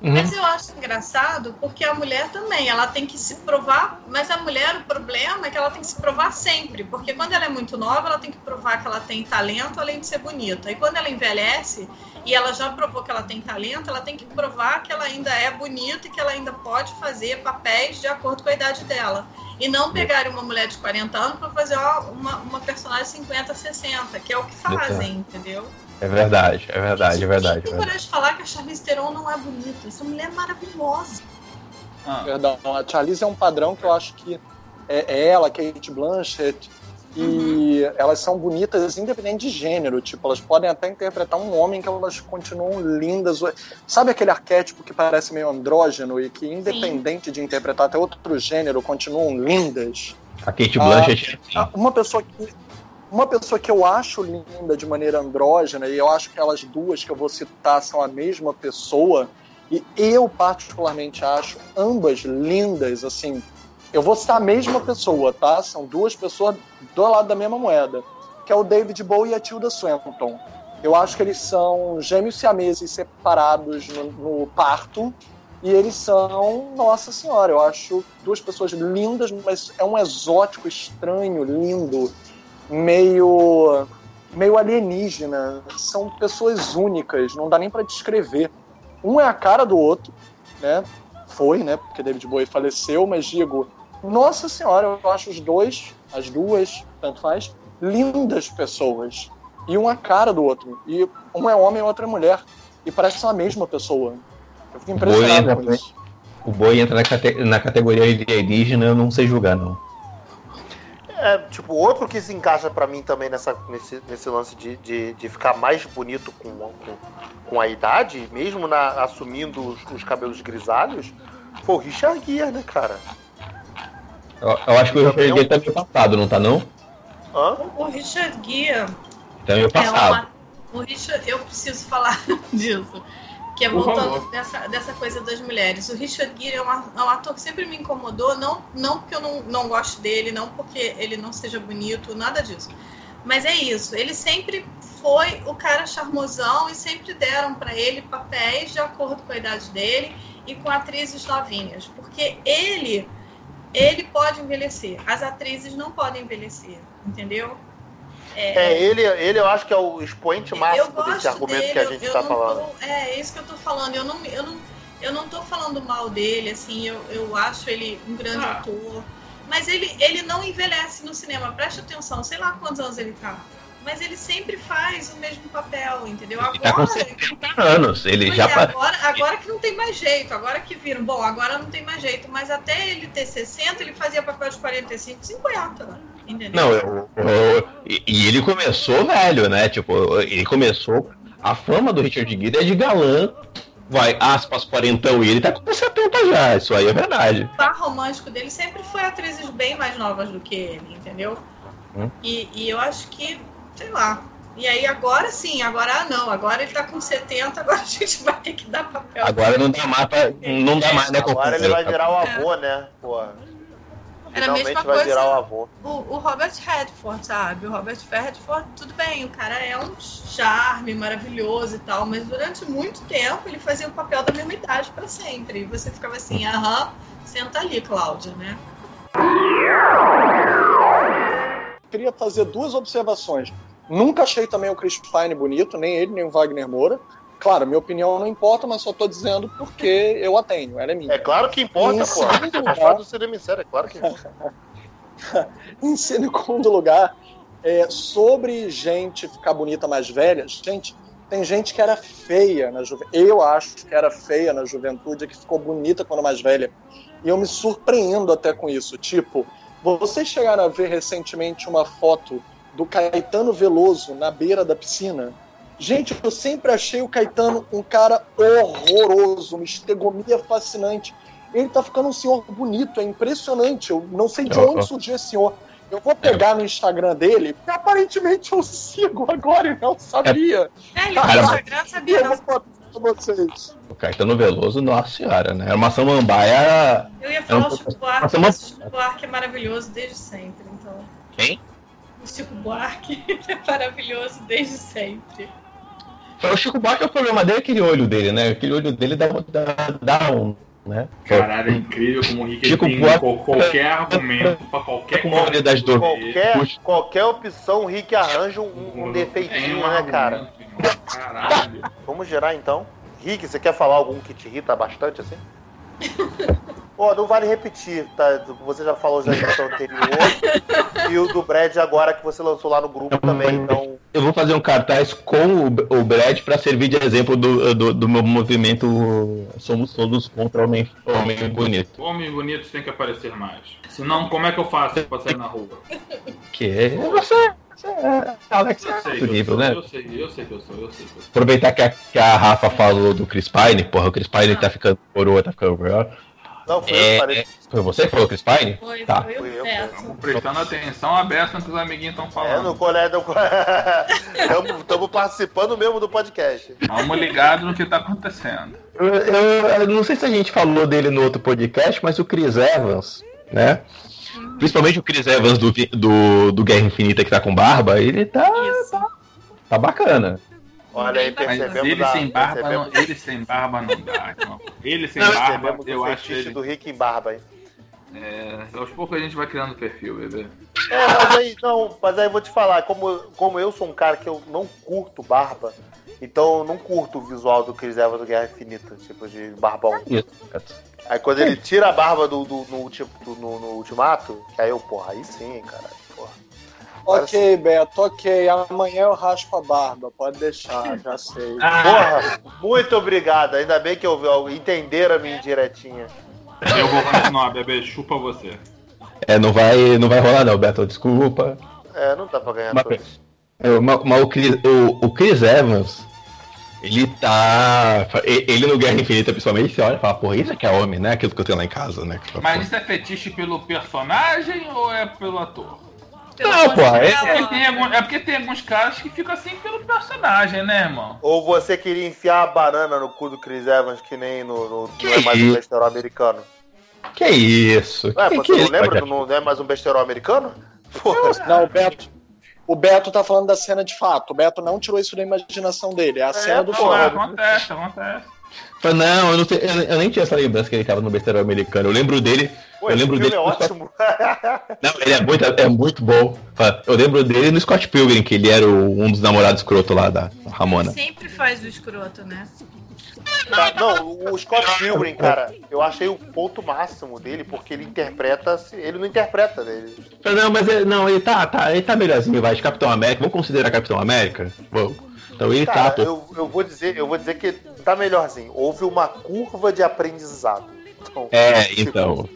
Uhum. Mas eu acho engraçado porque a mulher também, ela tem que se provar, mas a mulher, o problema é que ela tem que se provar sempre, porque quando ela é muito nova, ela tem que provar que ela tem talento além de ser bonita. E quando ela envelhece e ela já provou que ela tem talento, ela tem que provar que ela ainda é bonita e que ela ainda pode fazer papéis de acordo com a idade dela. E não pegar uma mulher de 40 anos para fazer ó, uma, uma personagem 50, 60, que é o que fazem, entendeu? É verdade, é verdade, é verdade. Quem tem coragem de falar que a Charlize Theron não é bonita? Essa mulher é maravilhosa. Ah, Perdão, a Charlize é um padrão que eu acho que é, é ela, Kate Blanchett, e elas são bonitas independente de gênero. Tipo, elas podem até interpretar um homem que elas continuam lindas. Sabe aquele arquétipo que parece meio andrógeno e que, independente de interpretar até outro gênero, continuam lindas? A Kate Blanchett é Ah. Uma pessoa que. Uma pessoa que eu acho linda de maneira andrógena, e eu acho que elas duas que eu vou citar são a mesma pessoa, e eu particularmente acho ambas lindas, assim. Eu vou citar a mesma pessoa, tá? São duas pessoas do lado da mesma moeda, que é o David Bowie e a Tilda Swinton. Eu acho que eles são gêmeos siameses separados no, no parto, e eles são, nossa senhora, eu acho duas pessoas lindas, mas é um exótico, estranho, lindo, meio meio alienígena. São pessoas únicas, não dá nem pra descrever. Um é a cara do outro, né? Foi, né? Porque David Bowie faleceu, mas digo, nossa senhora, eu acho os dois, as duas, tanto faz, lindas pessoas. E um é a cara do outro. E um é homem e outra é mulher. E parece que são a mesma pessoa. Eu fico impressionado com isso. O boi entra na, cate- na categoria alienígena, eu não sei julgar, não. É, tipo, outro que se encaixa pra mim também nessa, nesse, nesse lance de, de, de ficar mais bonito com, com, com a idade, mesmo na, assumindo os, os cabelos grisalhos, foi o Richard Gere, né, cara? Eu, eu acho que o Richard Gere tá meio passado, não tá não? Hã? O Richard Gere Tá meio é passado. uma. O Richard, eu preciso falar <laughs> disso. Que é voltando dessa, dessa coisa das mulheres. O Richard Gere é um, é um ator que sempre me incomodou, não, não porque eu não, não gosto dele, não porque ele não seja bonito, nada disso. Mas é isso, ele sempre foi o cara charmosão e sempre deram pra ele papéis de acordo com a idade dele e com atrizes novinhas, porque ele ele pode envelhecer, as atrizes não podem envelhecer, entendeu? É, ele, ele eu acho que é o expoente máximo gosto desse argumento dele, que a gente eu tá não falando. tô- é, é isso que eu tô falando. Eu não, eu não, eu não tô falando mal dele, assim, eu, eu acho ele um grande Ah. ator. Mas ele, ele não envelhece no cinema, preste atenção, sei lá quantos anos ele tá. Mas ele sempre faz o mesmo papel, entendeu? Ele tá com 70 anos. Ele já. é, agora, agora que não tem mais jeito, agora que viram, bom, agora não tem mais jeito, mas até ele ter 60, ele fazia papel de 45, 50, entendeu? Não, eu- eu- e e ele começou velho, né? Tipo, ele começou. A fama do Richard Gere é de galã. Vai, aspas, quarentão, e ele tá com 70 já. Isso aí é verdade. O par romântico dele sempre foi atrizes bem mais novas do que ele, entendeu? Hum. E, e eu acho que, sei lá. E aí agora sim, agora ah, não, agora ele tá com 70, <laughs> agora a gente vai ter que dar papel. Agora não dá mais pra, Não dá mais, né? Agora ele vai virar o É. avô, né? Pô. Era a mesma vai coisa- virar o avô. O, o Robert Redford, sabe? O Robert Redford, tudo bem, o cara é um charme maravilhoso e tal, mas durante muito tempo ele fazia o papel da mesma idade pra sempre. E você ficava assim, aham, senta ali, Cláudia, né? Queria fazer duas observações. Nunca achei também o Chris Pine bonito, nem ele, nem o Wagner Moura. Claro, minha opinião não importa, mas só tô dizendo porque eu a tenho, ela é minha. É claro que importa, pô. lugar- história do cinema é claro que importa. <laughs> Em segundo lugar, é, sobre gente ficar bonita mais velha, gente, tem gente que era feia na juventude. Eu acho que era feia na juventude, que ficou bonita quando mais velha. E eu me surpreendo até com isso. Tipo, vocês chegaram a ver recentemente uma foto do Caetano Veloso na beira da piscina? Gente, eu sempre achei o Caetano um cara horroroso, uma estegomia fascinante. Ele tá ficando um senhor bonito, é impressionante. Eu não sei de onde surgiu esse senhor. Eu vou pegar no Instagram dele, que aparentemente eu sigo agora e não sabia. É, ele mas- Instagram, E sabia eu não. vou pra vocês. O Caetano Veloso, nossa senhora, né? Era uma samambaia. Eu ia falar É um o Chico Buarque, mas o Chico Buarque é maravilhoso desde sempre, então... Quem? O Chico Buarque <laughs> é maravilhoso desde sempre. O Chico Buarque, o problema dele é aquele olho dele, né? Aquele olho dele dá, dá, dá um, né? Caralho, é incrível como o Rick Chico tem Buarque- qual- qualquer argumento pra qualquer Com comunidade do Qualquer, qualquer opção, o Rick arranja um, um defeitinho, né, cara? Caralho. Vamos gerar então. Rick, você quer falar algum que te irrita bastante assim? Pô, não vale repetir, tá? Você já falou já edição anterior. e o do Brad agora que você lançou lá no grupo também, então. Eu vou fazer um cartaz com o, o Brad pra servir de exemplo do, do, do meu movimento Somos Todos contra o Homem, homem Bonito. Homens bonitos tem que aparecer mais. Senão, como é que eu faço pra sair na rua? Que é você, você é Alex Eu sei, é eu nível, sou, né? eu sei, eu sei que eu sou, eu sei que eu sou. Aproveitar que a, que a Rafa falou do Chris Pine, porra, o Chris Pine tá ficando coroa, tá ficando melhor. Não, foi eu É, que falei. Foi você que falou Chris Pine? Foi, Tá. foi eu. Estamos prestando atenção aberta no que os amiguinhos estão É, falando. no colégio. Estamos <laughs> participando mesmo do podcast. Vamos ligados no que tá acontecendo. Eu, eu- eu não sei se a gente falou dele no outro podcast, mas o Chris Evans, né? Principalmente o Chris Evans do, do, do Guerra Infinita que tá com barba, ele tá, tá, tá bacana. Olha aí, percebemos ele a- sem barba, percebemos- não, ele sem barba não dá, irmão. Ele sem Não, barba, percebemos eu o acho ele. do Rick em barba aí. É, aos poucos a gente vai criando perfil, bebê. É, mas aí, não, mas aí eu vou te falar, como, como eu sou um cara que eu não curto barba, então eu não curto o visual do Chris Evans do Guerra Infinita, tipo de barbão. Isso. Aí quando ele tira a barba do, do- no, ulti- do- no, no ultimato, que aí eu, porra, aí sim, cara, Ok, Beto, ok. Amanhã eu raspo a barba, pode deixar, já sei. Porra, muito obrigado. Ainda bem que eu, eu entenderam a minha indiretinha. Eu vou continuar, bebê, chupa você. É, não vai, não vai rolar não, Beto, desculpa. É, não dá pra ganhar Mas- todos. É, Mas, mas o, Chris, o, o Chris Evans, ele tá. Ele no Guerra Infinita, principalmente, você olha e fala, porra, isso aqui é homem, né? Aquilo que eu tenho lá em casa, né? Mas isso é fetiche pelo personagem ou é pelo ator? Pelo Não, pô, é- É porque, é porque tem alguns caras que ficam assim pelo personagem, né, irmão? Ou você queria enfiar a banana no cu do Chris Evans, que nem no, no Que não é mais um isso? besterol americano? Que isso? Ué, que, você que não isso, lembra do não é mais um besterol americano? Porra. Não, o Beto. O Beto tá falando da cena de fato. O Beto não tirou isso da imaginação dele. É a cena do. Ah, filme. acontece, acontece. Fala, não, eu, não sei, eu, eu nem tinha essa lembrança que ele tava no besteiro americano. Eu lembro dele. Pô, eu lembro filme dele. é no Scott- ótimo. Não, ele é muito, é muito bom. Eu lembro dele no Scott Pilgrim, que ele era o- um dos namorados escroto lá da Ramona. Sempre faz o escroto, né? Tá, não, o Scott Pilgrim, cara, eu achei o ponto máximo dele, porque ele interpreta. Ele não interpreta dele. Não, mas ele, não, ele tá, tá, ele tá melhorzinho, vai, de Capitão América. Vamos considerar Capitão América? Vamos. Então ele Cara, tá, eu, eu vou dizer, eu vou dizer que tá melhorzinho. Houve uma curva de aprendizado. Então, É, então.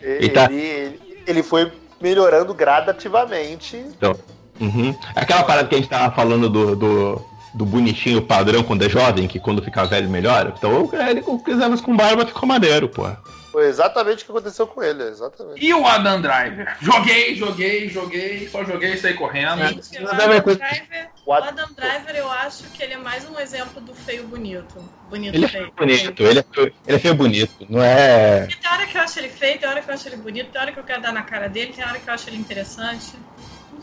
ele, tá- ele, ele foi melhorando gradativamente. então uhum. Aquela parada que a gente tava falando do, do, do bonitinho padrão quando é jovem, que quando fica velho melhora. Então ele com Chris com barba ficou maneiro, pô. Foi exatamente o que aconteceu com ele, exatamente. E o Adam Driver? Joguei, joguei, joguei, só joguei e saí correndo. Gente, o é Adam, Driver, O o Ad- Adam Driver, eu acho que ele é mais um exemplo do feio bonito. Bonito Ele é feio. bonito, ele é, feio- ele é feio bonito, não é. Porque tem hora que eu acho ele feio, tem hora que eu acho ele bonito, tem hora que eu quero dar na cara dele, tem hora que eu acho ele interessante.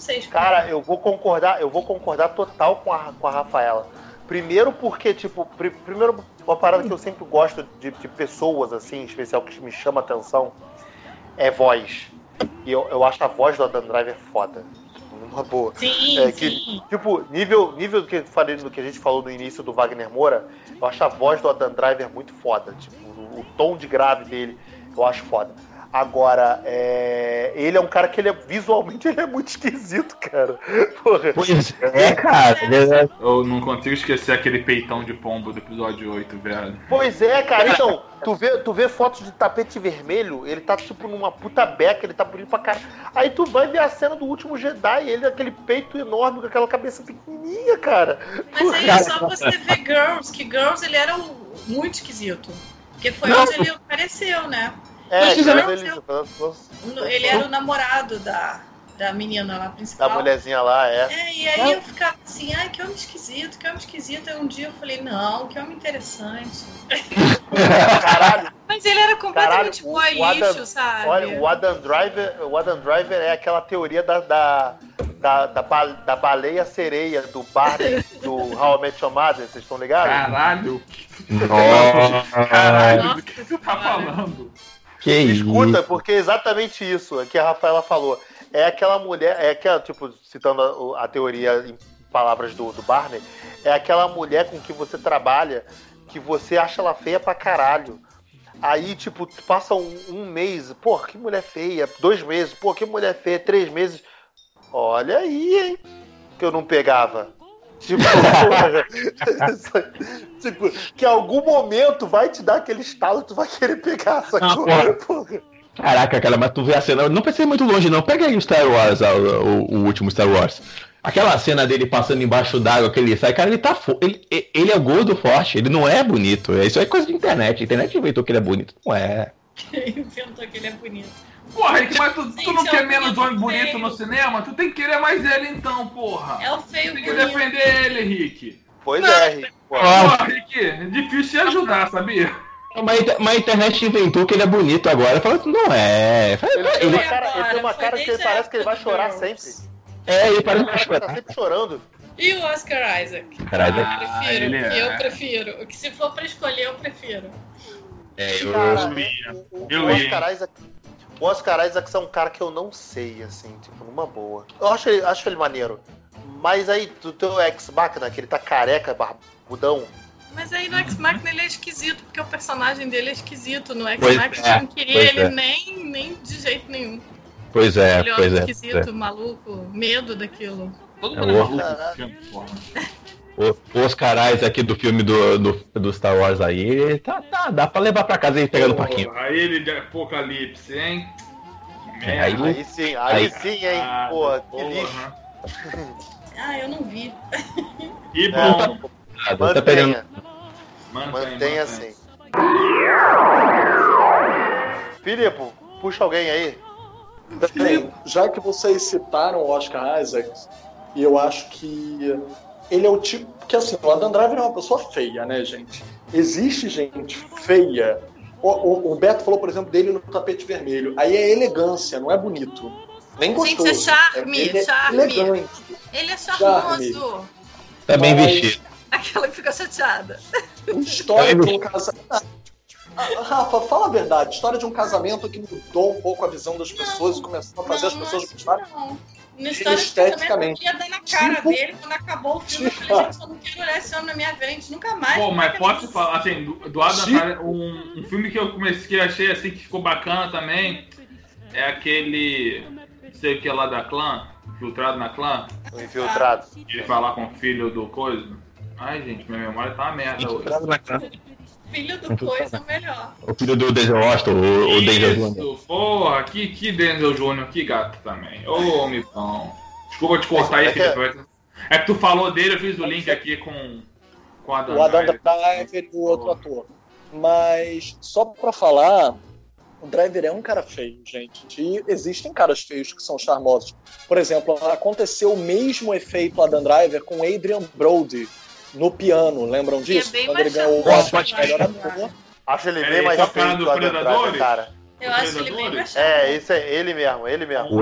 Não sei explicar. Cara, eu vou concordar, eu vou concordar total com a, com a Rafaela. Primeiro porque, tipo, pri- primeiro uma parada que eu sempre gosto de, de pessoas, assim, em especial que me chama atenção, é voz. E eu, eu acho a voz do Adam Driver foda. Uma boa. Sim, É, que, sim. tipo, nível, nível do que falei do que a gente falou no início do Wagner Moura, eu acho a voz do Adam Driver muito foda. Tipo, o, o tom de grave dele, eu acho foda. Agora, é, ele é um cara que ele é, visualmente ele é muito esquisito, cara. Porra. Pois é, cara. ele é- Eu não consigo esquecer aquele peitão de pombo do episódio 8, velho. Pois é, cara. Então, tu vê, tu vê fotos de tapete vermelho, ele tá tipo numa puta beca, ele tá bonito pra caralho. Aí tu vai ver a cena do último Jedi, ele aquele peito enorme com aquela cabeça pequenininha, cara. Mas aí é só você ver Girls, que Girls ele era um- muito esquisito. Porque foi onde ele apareceu, né? É, ele, Ele era o namorado da, da menina lá da principal. mulherzinha lá, é. É, e aí eu ficava assim, ai, que homem esquisito, que homem esquisito. Aí um dia eu falei, não, que homem interessante. <laughs> Caralho, Mas ele era completamente Caralho, boy o Adam- lixo, sabe? olha, o Adam Driver, o Adam Driver é aquela teoria da, da, da, da, ba- da baleia sereia do Barney <laughs> do How I Met Your Mother, vocês estão ligados? Caralho, Nossa, caralho, Nossa do que você tá falando? Que Escuta, isso. porque é exatamente isso que a Rafaela falou. É aquela mulher, é aquela, tipo, citando a, a teoria em palavras do, do Barney, é aquela mulher com que você trabalha que você acha ela feia pra caralho. Aí, tipo, passa um, um mês, pô, que mulher feia, dois meses, pô, que mulher feia, três meses. Olha aí, hein? Que eu não pegava. Tipo, <laughs> tipo, que em algum momento vai te dar aquele estalo, tu vai querer pegar, sacou? porra. Porra. Caraca, cara, mas tu vê a cena. Não ir muito longe, não. Pega aí o Star Wars, o, o último Star Wars. Aquela cena dele passando embaixo d'água, que ele sai, cara, ele tá. fo- Ele, ele é gordo forte, ele não é bonito. Isso é coisa de internet. A internet inventou que ele é bonito. Não é. <laughs> Inventou que ele é bonito. Porra, Rick, mas tu, tu não é quer menos homem bonito feio. no cinema? Tu tem que querer mais ele então, porra. É o feio Tem que bonito. defender ele, Rick. Pois é, Rick. Pô, Ah. Porra, Rick, é difícil te ajudar, sabia? Mas, a inter- mas a internet inventou que ele é bonito agora. Fala, não é. Fala, Ele ele- uma cara, ele tem uma cara que a parece que ele vai chorar Girls. sempre. é, ele parece Ele que vai tá chorar. sempre chorando. E o Oscar Isaac? Eu Ah, prefiro, ele que é. eu prefiro. Que se for pra escolher, eu prefiro. é, eu, Cara, eu o, o, Eu o. Oscar Isaac, o Oscar Isaac é um cara que eu não sei, assim, tipo, numa boa. Eu acho ele, acho ele maneiro. Mas aí, do teu ex-máquina, que ele tá careca, barbudão, Mas aí no X-Machina ele é esquisito, porque o personagem dele é esquisito. No X-Machina é, eu não queria ele é. nem, nem de jeito nenhum. Pois é, ele é pois é. esquisito, é. maluco, medo daquilo. Todo É mundo é maluco. <laughs> O, o Oscar Isaac aqui do filme do, do, do Star Wars aí, tá, tá, dá pra levar pra casa e pegar no parquinho. Porra, ele de Apocalipse, hein? É, aí- aí sim, aí, Aí- sim, hein, Ah, porra, que lixo. <laughs> Ah, eu não vi. E bom, Ah, tá pegando. mantenha, mantenha assim. Filipe, puxa alguém aí. Bem, já que vocês citaram o Oscar Isaac, e eu acho que ele é o tipo. Porque assim, o Adam Driver é uma pessoa feia, né, gente? Existe gente feia. O, o- o Beto falou, por exemplo, dele no tapete vermelho. Aí é elegância, não é bonito. Nem Gente, gostoso. é charme, ele é charme. elegante. Ele é charmoso. Tá bem Mas- vestido. Aquela que fica chateada. História de um casamento. Ah, Rafa, fala a verdade. História de um casamento que mudou um pouco a visão das pessoas e começou a fazer as Não, pessoas acho que gostarem. Não. Na história Esteticamente. casamento, eu ia dar na cara Tipo- dele quando acabou o filme. Eu falei, gente, eu não quero olhar esse homem na minha frente nunca mais. Pô, é mas que posso é falar, assim, do, do Adam Sim. Sandler, um, um filme que eu comecei, que eu achei assim, que ficou bacana também, é aquele, sei o que é lá da clã, filtrado na clã, O infiltrado. ele vai lá com o filho do coisa. Ai, gente, minha memória tá uma merda hoje. Filho do coisa é o melhor. O filho do Denzel Washington, o, o Denzel Jr. Isso, porra, que, que Denzel Júnior, que gato também. Ô, homem bom. Desculpa te cortar aí, É que- Felipe. É que tu falou dele, eu fiz o link aqui com, com Adam O Adam Driver. Driver e o outro ator. Mas, só pra falar, o Driver é um cara feio, gente. E existem caras feios que são charmosos. Por exemplo, aconteceu o mesmo efeito Adam Driver com Adrian Brody no piano, lembram é disso? bem Quando ele ganhou o Oscar de melhor ator. Driver. Acho ele É, bem ele mais feio falando que o do Predadores? cara. Eu acho ele bem mais É, isso é ele mesmo, ele mesmo. O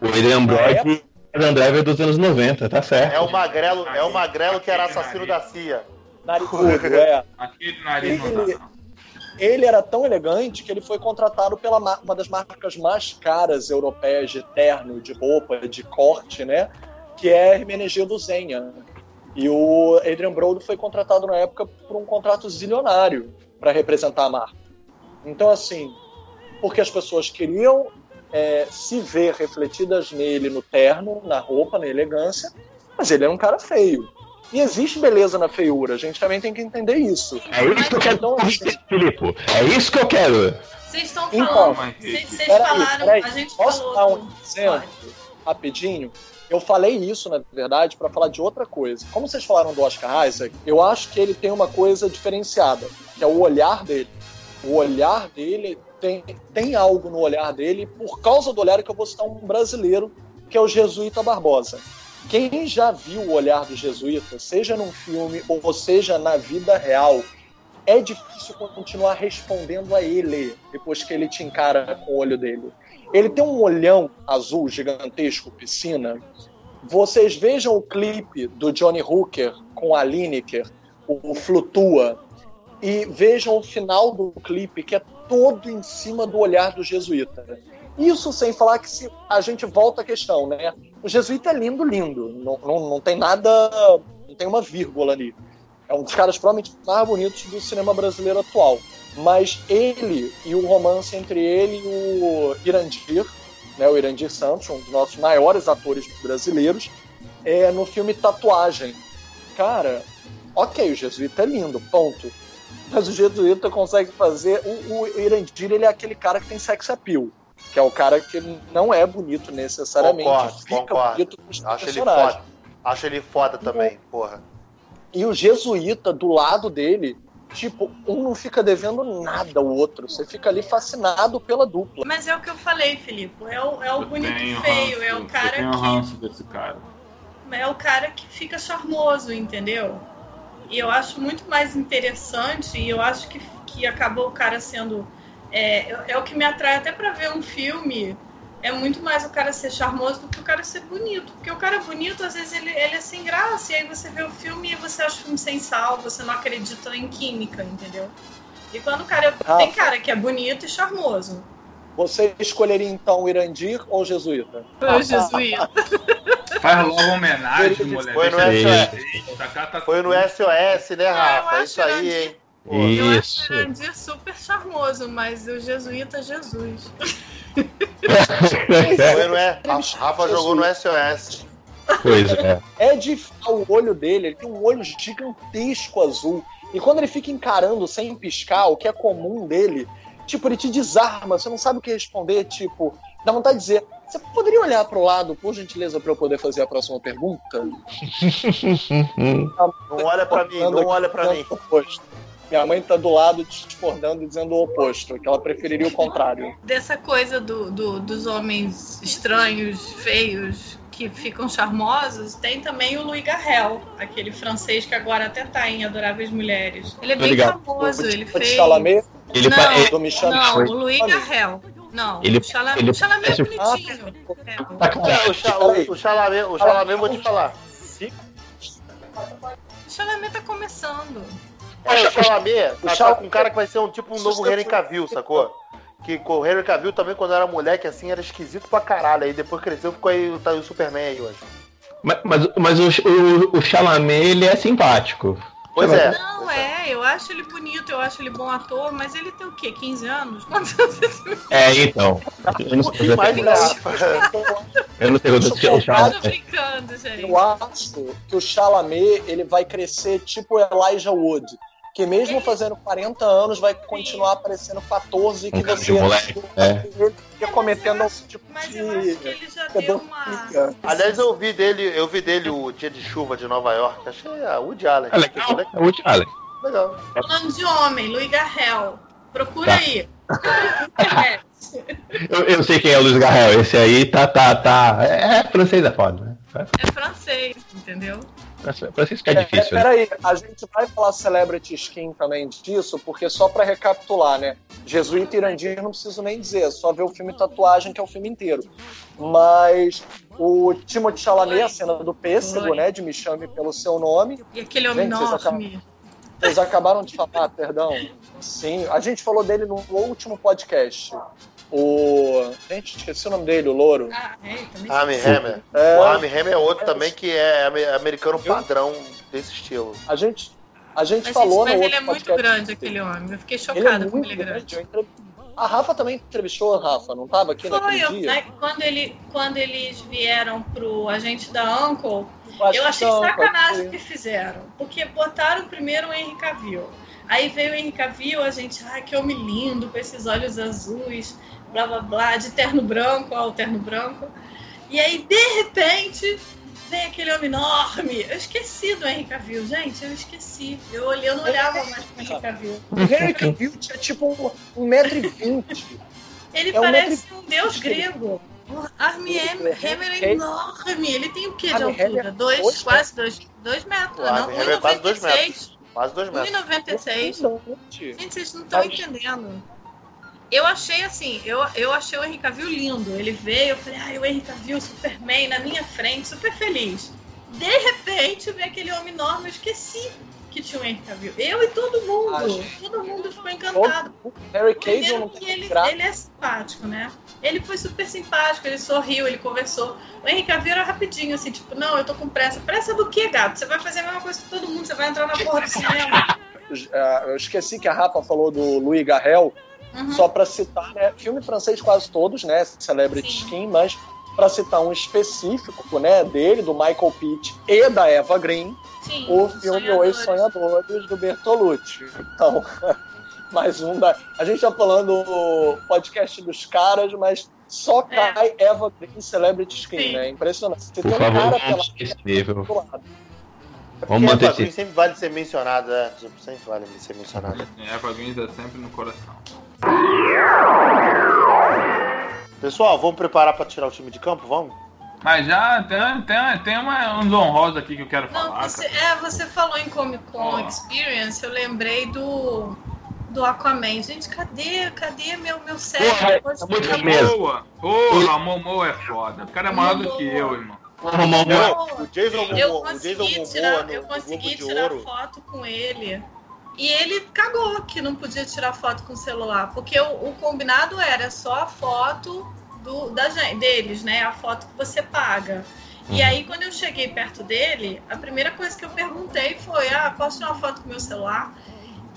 Brody e o Adam Driver dos anos 90, tá certo. É o magrelo, é o magrelo que era assassino da CIA. Narigudo, é. <laughs> Aquele nariz não Ele- dá, não. Ele era tão elegante que ele foi contratado pela ma- uma das marcas mais caras europeias de terno, de roupa, de corte, né? Que é Hermenegildo Zenha. E o Adrian Brody foi contratado na época por um contrato zilionário para representar a marca. Então, assim, porque as pessoas queriam é, se ver refletidas nele no terno, na roupa, na elegância, mas ele era um cara feio. E existe beleza na feiura, a gente também tem que entender isso. É isso que eu quero Então, assim, Filipe. É isso que eu quero. Vocês estão Então, falando. mas- Vocês falaram. peraí. A gente Posso falou. dar um exemplo? rapidinho. Eu falei isso, na verdade, para falar de outra coisa. Como vocês falaram do Oscar Isaac, eu acho que ele tem uma coisa diferenciada, que é o olhar dele. O olhar dele tem, tem algo no olhar dele, por causa do olhar que eu vou citar um brasileiro, que é o Jesuíta Barbosa. Quem já viu o olhar do Jesuíta, seja num filme ou seja na vida real, é difícil continuar respondendo a ele depois que ele te encara com o olho dele. Ele tem um olhão azul gigantesco, piscina. Vocês vejam o clipe do Johnny Hooker com a Lineker, o Flutua, e vejam o final do clipe, que é todo em cima do olhar do jesuíta. Isso sem falar que se a gente volta à questão, né? O jesuíta é lindo, lindo. Não, não, não tem nada. Não tem uma vírgula ali. É um dos caras provavelmente mais bonitos do cinema brasileiro atual. Mas ele e o romance entre ele e o Irandir, né, o Irandir Santos, um dos nossos maiores atores brasileiros, é no filme Tatuagem. Cara, ok, o Jesuíta é lindo, ponto. Mas o Jesuíta consegue fazer. O, o Irandir ele é aquele cara que tem sex appeal. Que é o cara que não é bonito necessariamente. Concordo, fica concordo. bonito com Acho ele personagens. foda. Acho ele foda também, porra. E o jesuíta do lado dele, tipo, um não fica devendo nada ao outro. Você fica ali fascinado pela dupla. Mas é o que eu falei, Filipe. É o, é o Eu bonito e feio. ranço, É o Eu cara tenho que. ranço desse cara. é o cara que fica charmoso, entendeu? E eu acho muito mais interessante, e eu acho que, que acabou o cara sendo. É, é o que me atrai até pra ver um filme. É muito mais o cara ser charmoso do que o cara ser bonito. Porque o cara bonito, às vezes, ele, ele é sem graça, e aí você vê o filme e você acha o filme sem sal, você não acredita em química, entendeu? E quando o cara. Rafa. Tem cara que é bonito e charmoso. Você escolheria então o Irandir ou o jesuíta? O jesuíta. <laughs> Faz logo homenagem, Foi mulher. no SOS. Essa cara tá Foi no SOS, né, eu Rafa? acho Isso aí, hein? Pô, Eu acho Isso. o Irandir super charmoso, mas o jesuíta, Jesus. <laughs> Foi no é, a Rafa jogou no SOS. pois é. É de o olho dele, ele tem um olho gigantesco azul. E quando ele fica encarando sem piscar, o que é comum dele, tipo, ele te desarma, você não sabe o que responder, tipo, dá vontade de dizer, você poderia olhar pro lado, por gentileza, para eu poder fazer a próxima pergunta? Não olha pra mim, não olha pra mim. O. Minha mãe tá do lado discordando e dizendo o oposto, que ela preferiria o contrário. Dessa coisa do, do- dos homens estranhos, feios, que ficam charmosos, tem também o Louis Garrel, aquele francês que agora até tá em Adoráveis Mulheres. Ele é bem ligado. famoso, ele O de fez. Chalamet, Ele, Não. pa- ele- do Michel Não, o Louis Garrel. Não, Ele- o Chalamet, ele o Chalamet é bonitinho. É. tá É, o, Cha- o, o Chalamet, o Chalamet, vou te falar. se Chalamet tá começando. É, o Chalamet o tá, tá com um cara que vai ser um tipo um novo Henry Cavill, sacou? Que o Henry Cavill também, quando era moleque, assim, era esquisito pra caralho. Aí depois cresceu, ficou aí tá, o Superman aí hoje. Mas, mas, mas o, o, o Chalamet, ele é simpático. Pois é. Não, pois é, eu acho ele bonito, eu acho ele bom ator, mas ele tem o quê? 15 anos? Quantos anos esse É, então. Eu não Um sei mais? <laughs> Eu não sei quanto Deixa eu o Chalamet. brincando, gente. Eu acho que o Chalamet ele vai crescer tipo Elijah Wood. Que mesmo fazendo 40 anos vai continuar aparecendo 14 que Um você moleque, é. ele fica cometendo um tipo Mas de eu acho que ele já deu uma. pedofilia. Aliás, eu vi dele, eu vi dele o Dia de Chuva de Nova York. Achei a Woody Allen. É legal. É o Woody Allen. Legal. Falando de homem, Louis Garrel. Procura Tá. aí. Internet. <laughs> Eu, eu sei quem é o Luiz Garrel. Esse aí tá, tá, tá. É, é francês é foda, né? É francês, entendeu? É, francês que é difícil, né? Peraí, a gente vai falar Celebrity Skin também disso, porque só pra recapitular, né? Jesuíta e Irandir não preciso nem dizer, é só ver o filme Tatuagem, que é o filme inteiro. Mas o Timothée Chalamet, a cena do pêssego, Oi. né? De Me Chame Pelo Seu Nome. E aquele homem Gente, enorme. Vocês acabaram de falar, perdão. Sim, a gente falou dele no último podcast. O. Gente, esqueci o nome dele, o Louro. Ah, é, também. Armie Hammer. É. O Armie Hammer é outro também que é ame- americano padrão desse estilo. A gente, a gente Mas, falou gente, mas no ele é muito podcast. grande, aquele homem. Eu fiquei Ele é muito ele é grande. grande. A Rafa também entrevistou a Rafa, não tava aqui Foi, naquele eu, dia? né, quando, ele, quando eles vieram pro agente da Uncle, eu achei não, sacanagem o que fizeram. Porque botaram primeiro o Henry Cavill. Aí veio o Henry Cavill, a gente, ai, que homem lindo, com esses olhos azuis, blá blá blá, de terno branco, ó, o terno branco. E aí, de repente, vem aquele homem enorme. Eu esqueci do Henry Cavill, gente, eu esqueci. Eu, olhei, eu não olhava mais pro Henry Cavill. O Henry Cavill tinha tipo um metro e vinte. Ele É um parece metro um deus grego. O Armie é Hammer é Hammer. enorme. Ele tem o que de altura? é Dois, quase dois, dois metros. O Não, Armie Hammer é quase dois 1,96. Quase dois metros. 1,96. Gente, vocês não estão entendendo. Eu achei assim, eu, eu achei o Henry Cavill lindo. Ele veio, eu falei, ai, o Henry Cavill, Superman, na minha frente, super feliz. De repente, veio aquele homem enorme, eu esqueci que tinha o Henry Cavill. Eu e todo mundo. Ah, todo mundo ficou encantado. O Harry Primeiro não que ele, ele é simpático, né? Ele foi super simpático, ele sorriu, ele conversou. O Henry Cavill era rapidinho, assim, tipo, não, eu tô com pressa. Pressa do quê, gato? Você vai fazer a mesma coisa que todo mundo, você vai entrar na porra do cinema. <laughs> Eu esqueci que a Rafa falou do Louis Garrel, Uhum. só pra citar, né? Filme francês quase todos, né? Celebrity Sim. Skin, mas pra citar um específico, né? Dele, do Michael Pitt e da Eva Green, Sim, o filme Sonhadores. Os Sonhadores do Bertolucci. Então, <laughs> mais um da. A gente tá falando do podcast dos caras, mas só É. cai Eva Green Celebrity Skin, Sim. né? Impressionante. Você Por tem um favor, cara pela Vamos porque manter Eva Green esse- sempre vale ser mencionado, é. Sempre vale ser mencionado. Eva Green tá sempre no coração. Pessoal, vamos preparar pra tirar o time de campo? Vamos? Mas já tem, tem, tem uma, uns honrosos aqui que eu quero Não, falar. você, é, você falou em Comic Con Ó. Experience, eu lembrei do, do Aquaman. Gente, cadê, cadê meu, meu Porra, cérebro? é Poxa, muito. Boa! Porra, a Momo é foda. O cara é maior do que eu, irmão. Não, o Jason Eu Momoa, Jason consegui tirar, no, eu consegui tirar foto com ele. E ele cagou que não podia tirar foto com o celular. Porque o, o combinado era só a foto do, da deles, né? A foto que você paga. E Uhum. aí, quando eu cheguei perto dele, a primeira coisa que eu perguntei foi: Ah, posso tirar uma foto com o meu celular?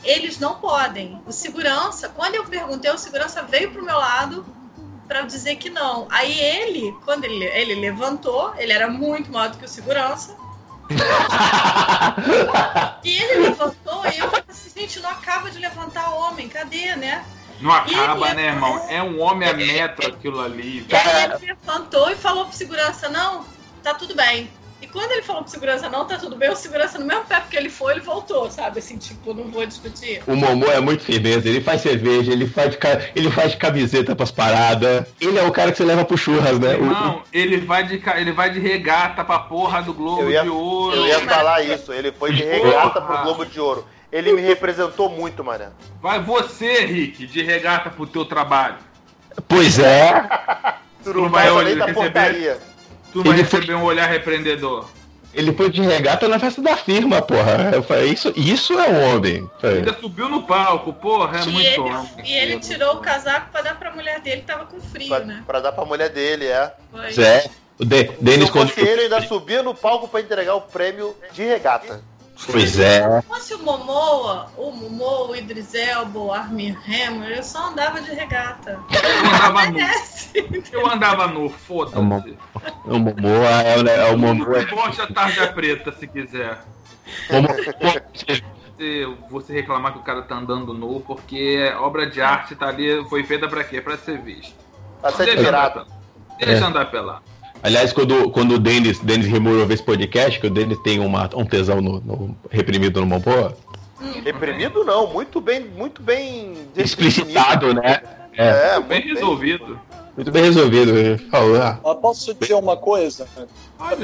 Eles não podem. O segurança, quando eu perguntei, o segurança veio pro meu lado para dizer que não. Aí ele, quando ele, ele levantou, ele era muito maior do que o segurança. <laughs> E ele levantou e eu falei assim, gente, não acaba de levantar o homem, cadê, né? Não acaba, E- né, irmão? É um homem a metro aquilo ali. E aí ele levantou e falou pro segurança, não, tá tudo bem. E quando ele falou pro segurança, não, tá tudo bem, o segurança no mesmo pé que ele foi, ele voltou, sabe? Assim, tipo, não vou discutir. O Momo é muito firmeza, ele faz cerveja, ele faz, ele faz camiseta pras paradas. Ele é o cara que você leva pro churras, né? O- Irmão, ele vai de, ele vai de regata pra porra do Globo ia- de Ouro. Eu ia falar isso, ele foi de regata pro Globo de Ouro. Ele me representou muito, mané. Vai você, Rick, de regata pro teu trabalho. Pois é. <laughs> Tu não vai vai olhar, além da receber? portaria. Tu vai Ele foi- receber um olhar repreendedor. Ele foi de regata na festa da firma, porra. Eu falei, isso, isso é um homem. Falei, Ainda subiu no palco, porra, é E muito ele, homem. e ele tirou o casaco pra dar pra mulher dele, que tava com frio, Pra, né? pra dar pra mulher dele, é. Foi. Zé, o De, Se Denis não quando. ainda subia no palco pra entregar o prêmio de regata. Pois é. Se fosse o Momoa, o Momoa, o Idris Elba, o Armie Hammer, eu só andava de regata. Eu andava <laughs> nu. Merece. Eu andava nu, É o foda-se. Mo- o Momoa é o, é o Momoa. Bote a tarja preta se quiser. Se você reclamar que o cara tá andando nu, porque obra de arte tá ali, foi feita pra quê? Pra ser vista. Pra ser Deixa pelado. Deixa É. andar pelado. Aliás, quando, quando o Denis, Denis Rimuro ouve esse podcast, que o Denis tem uma, um tesão no, no- reprimido no Momoa, Reprimido não, muito bem, muito bem explicitado, né? É, É, Bem muito resolvido. muito bem resolvido. Ele falou, ah, posso dizer uma coisa?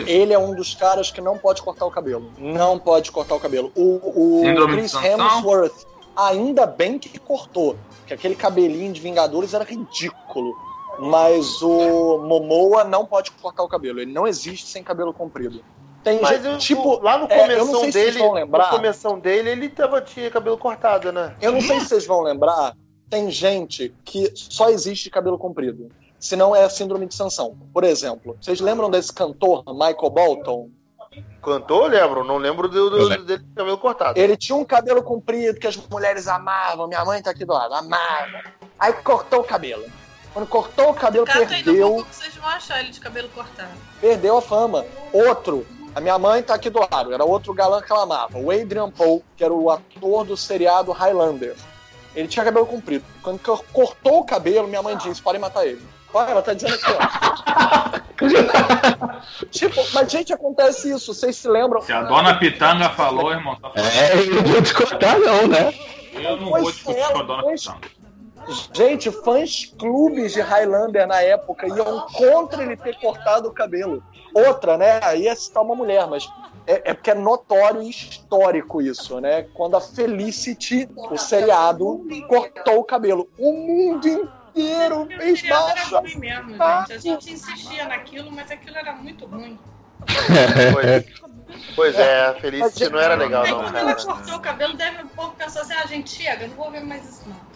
Ele é um dos caras que não pode cortar o cabelo. Não pode cortar o cabelo. O, o Síndrome Chris? Hemsworth, ainda bem que cortou. Que aquele cabelinho de Vingadores era ridículo. Mas o Momoa não pode cortar o cabelo. Ele não existe sem cabelo comprido. Tem Mas gente, tipo, lá no é, eu não começão sei se vocês dele, vão lembrar. no começão dele, ele tava, tinha cabelo cortado, né? Eu não sei se vocês vão lembrar, tem gente que só existe cabelo comprido. Se não é a síndrome de Sansão. Por exemplo, vocês lembram desse cantor, Michael Bolton? Cantou, eu lembro, não lembro do, do- lembro. dele com cabelo cortado. Ele tinha um cabelo comprido que as mulheres amavam. Minha mãe tá aqui do lado, amava. Aí cortou o cabelo. Quando cortou o cabelo, Cato perdeu, que vocês vão achar ele de cabelo cortado. perdeu a fama. Outro, a minha mãe tá aqui do lado, era outro galã que ela amava. O Adrian Paul, que era o ator do seriado Highlander. Ele tinha cabelo comprido. Quando cor- cortou o cabelo, minha mãe disse: pode matar ele. Olha, ela tá dizendo aqui, ó. <laughs> tipo, mas gente, acontece isso. Vocês se lembram? Se a dona Pitanga falou, irmão, tá falando. é, eu não vou descontar, não, né? Eu não Pois vou discutir com a dona pois- Pitanga. Gente, fãs clubes de Highlander na época iam contra ele ter cortado o cabelo. Outra, né? Aí ia citar uma mulher, mas é, é porque é notório e histórico isso, né? Quando a Felicity, o seriado, cortou o cabelo. O mundo inteiro fez seriado era marcha. ruim mesmo, gente. A gente insistia naquilo, mas aquilo era muito ruim. Pois, <laughs> pois é, Felicity Mas, não era legal, Aí não, quando ela cortou o cabelo, deve o povo pensou assim, ah, gente, chega, não vou ver mais isso não.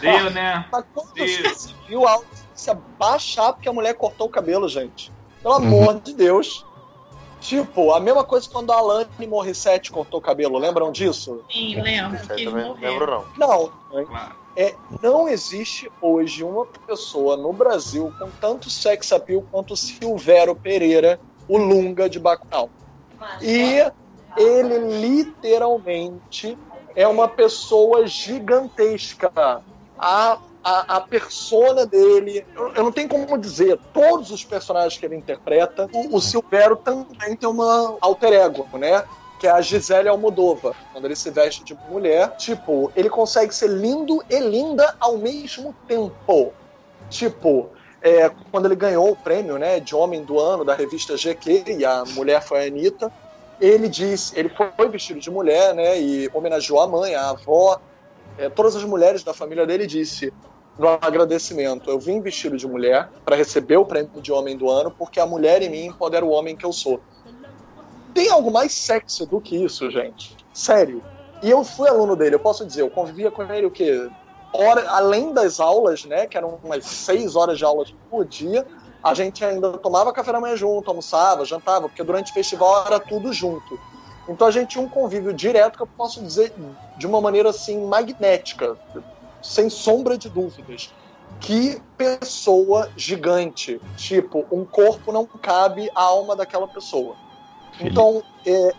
Deu, né? <laughs> Mas quando Isso. você viu a audiência baixar porque a mulher cortou o cabelo, gente? Pelo amor de Deus. Tipo, a mesma coisa quando a Alane Morissette cortou o cabelo, lembram disso? Sim, lembro não lembro, não. Não? Claro. é, não existe hoje uma pessoa no Brasil com tanto sex appeal quanto o Silvério Pereira, o Lunga de Bacurau. E ele literalmente é uma pessoa gigantesca. A, a, a persona dele, eu, eu não tenho como dizer, todos os personagens que ele interpreta, o, o Silvério também tem uma alter ego, né? Que é a Gisele Almodova. Quando ele se veste de mulher, tipo, ele consegue ser lindo e linda ao mesmo tempo. Tipo, é, quando ele ganhou o prêmio né, de Homem do Ano da revista GQ, e a mulher foi a Anitta, ele disse, ele foi vestido de mulher, né, e homenageou a mãe, a avó, é, todas as mulheres da família dele, disse no agradecimento, eu vim vestido de mulher para receber o prêmio de Homem do Ano, porque a mulher em mim empodera o homem que eu sou. Tem algo mais sexy do que isso, gente? Sério. E eu fui aluno dele, eu posso dizer, eu convivia com ele o quê? Hora, além das aulas, né, que eram umas seis horas de aulas por dia, a gente ainda tomava café da manhã junto, almoçava, jantava, porque durante o festival era tudo junto. Então a gente tinha um convívio direto que eu posso dizer de uma maneira assim magnética, sem sombra de dúvidas. Que pessoa gigante! Tipo, um corpo não cabe a alma daquela pessoa. Então, é,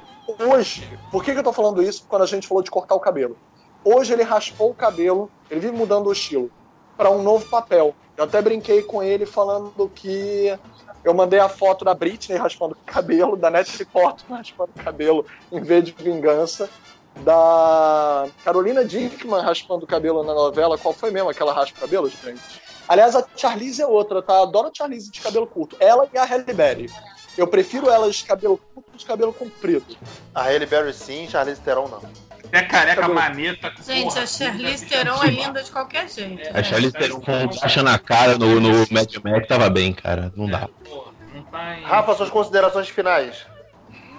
hoje, por que, que eu tô falando isso quando a gente falou de cortar o cabelo? Hoje ele raspou o cabelo, ele vive mudando o estilo para um novo papel. Eu até brinquei com ele falando que eu mandei a foto da Britney raspando o cabelo, da Natalie Portman raspando o cabelo em vez de vingança, da Carolina Dickman raspando o cabelo na novela. Qual foi mesmo aquela raspa o cabelo, gente? Aliás, a Charlize é outra, tá? Adoro a Charlize de cabelo curto. Ela e a Halle Berry. Eu prefiro elas de cabelo curto de cabelo comprido. A Halle Berry sim, Charlize Theron não. Até careca Cabelo. maneta. Gente, porra, a Charlize puta que Theron é linda de qualquer jeito. A né? Charlize Theron com caixa na cara no, no Mad Max tava bem, cara. Não dá. Porra, não tá em... Rafa, suas considerações finais.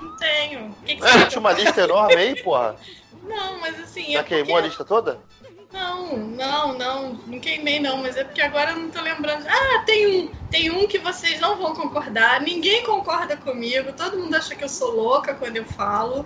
Não tenho. O que, que Você você tinha uma lista enorme aí, porra? Não, mas assim. Já é queimou porque- a lista toda? Não, não, não, não queimei não, mas é porque agora eu não tô lembrando. Ah, tem um, tem um que vocês não vão concordar, ninguém concorda comigo, todo mundo acha que eu sou louca quando eu falo,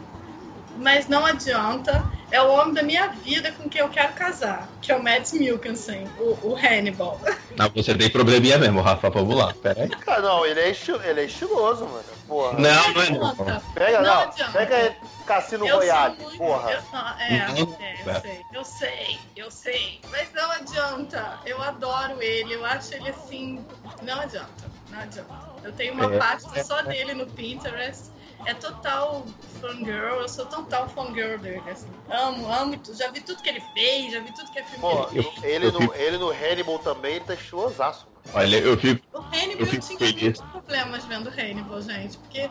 mas não adianta. É o homem da minha vida com quem eu quero casar, que é o Mads Mikkelsen, o, o Hannibal. Não, você tem probleminha mesmo, Rafa. Vamos lá, pera aí. Cara, não, ele é, esti- ele é estiloso, mano. Porra. Não, não é não. Pega, não não. Pega Cassino Eu Royale, muito- porra. eu- não, é, Não, é, eu é. sei, eu sei, eu sei. Mas não adianta. Eu adoro ele, eu acho ele assim. Não adianta, não adianta. Eu tenho uma É. pasta só dele no Pinterest. É total fangirl, eu sou total fangirl dele, assim. Amo, amo, já vi tudo que ele fez, já vi tudo que é filme Pô, que ele fez. ele eu no, fico- ele no Hannibal também, ele tá estilosaço, mano. Olha, eu fico. O Hannibal Eu eu, fico tinha feliz. muitos problemas vendo Hannibal, gente. Porque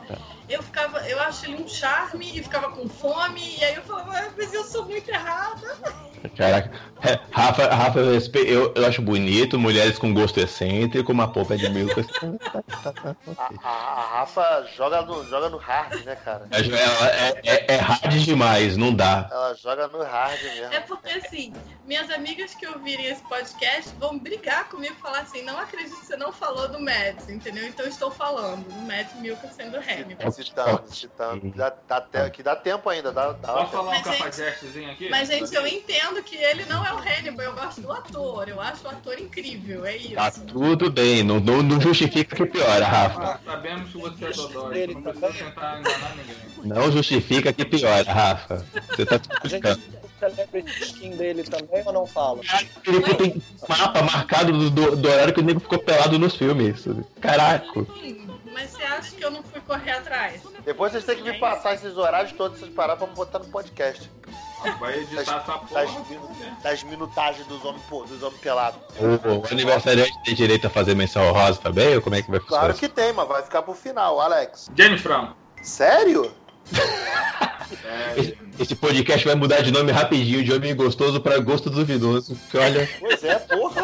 eu ficava, eu acho ele um charme e ficava com fome, e aí eu falava, "Ah, mas eu sou muito errada. Caraca. É, Rafa, Rafa eu, eu, eu acho bonito, mulheres com gosto excêntrico, uma polpa de mil. <laughs> A, a- a Rafa joga no, joga no hard, né, cara? Ela é, é, é hard demais, não dá. Ela joga no hard mesmo. É porque assim, minhas amigas que ouvirem esse podcast vão brigar comigo e falar assim, não acredito que você não falou do Mads, entendeu? Então eu estou falando do Mads Mikkelsen do Hannibal. Citando, citando. Dá, dá te- que dá tempo ainda, dá, dá Posso falar um Mas, gente- cafajetezinho aqui? Mas, gente, eu entendo que ele não é o Hannibal, eu gosto do ator, eu acho o ator incrível, é isso. Tá tudo bem, não, não, não justifica que piora, Rafa. Ah, sabemos que você é dodói, não precisa tentar enganar ninguém. Não justifica que piora, Rafa. Você tá A gente justificando. tem o celebrity skin dele também ou não fala? Ele tem mapa marcado do, do, do horário que o nego ficou pelado nos filmes. Caraca. Sim, mas você acha que eu não fui correr atrás? Depois vocês têm que me passar esses horários todos, vocês parar pra botar no podcast. Vai editar essa Das, porra. minu- das minutagens dos homens, dos homens pelados. O, o aniversariante tem direito a fazer menção honrosa também? Ou como é que vai funcionar? Claro que tem, mas vai ficar pro final, Alex. James Franco. Sério? Esse podcast vai mudar de nome rapidinho, de homem gostoso pra gosto duvidoso. Porque olha, Pois é, porra.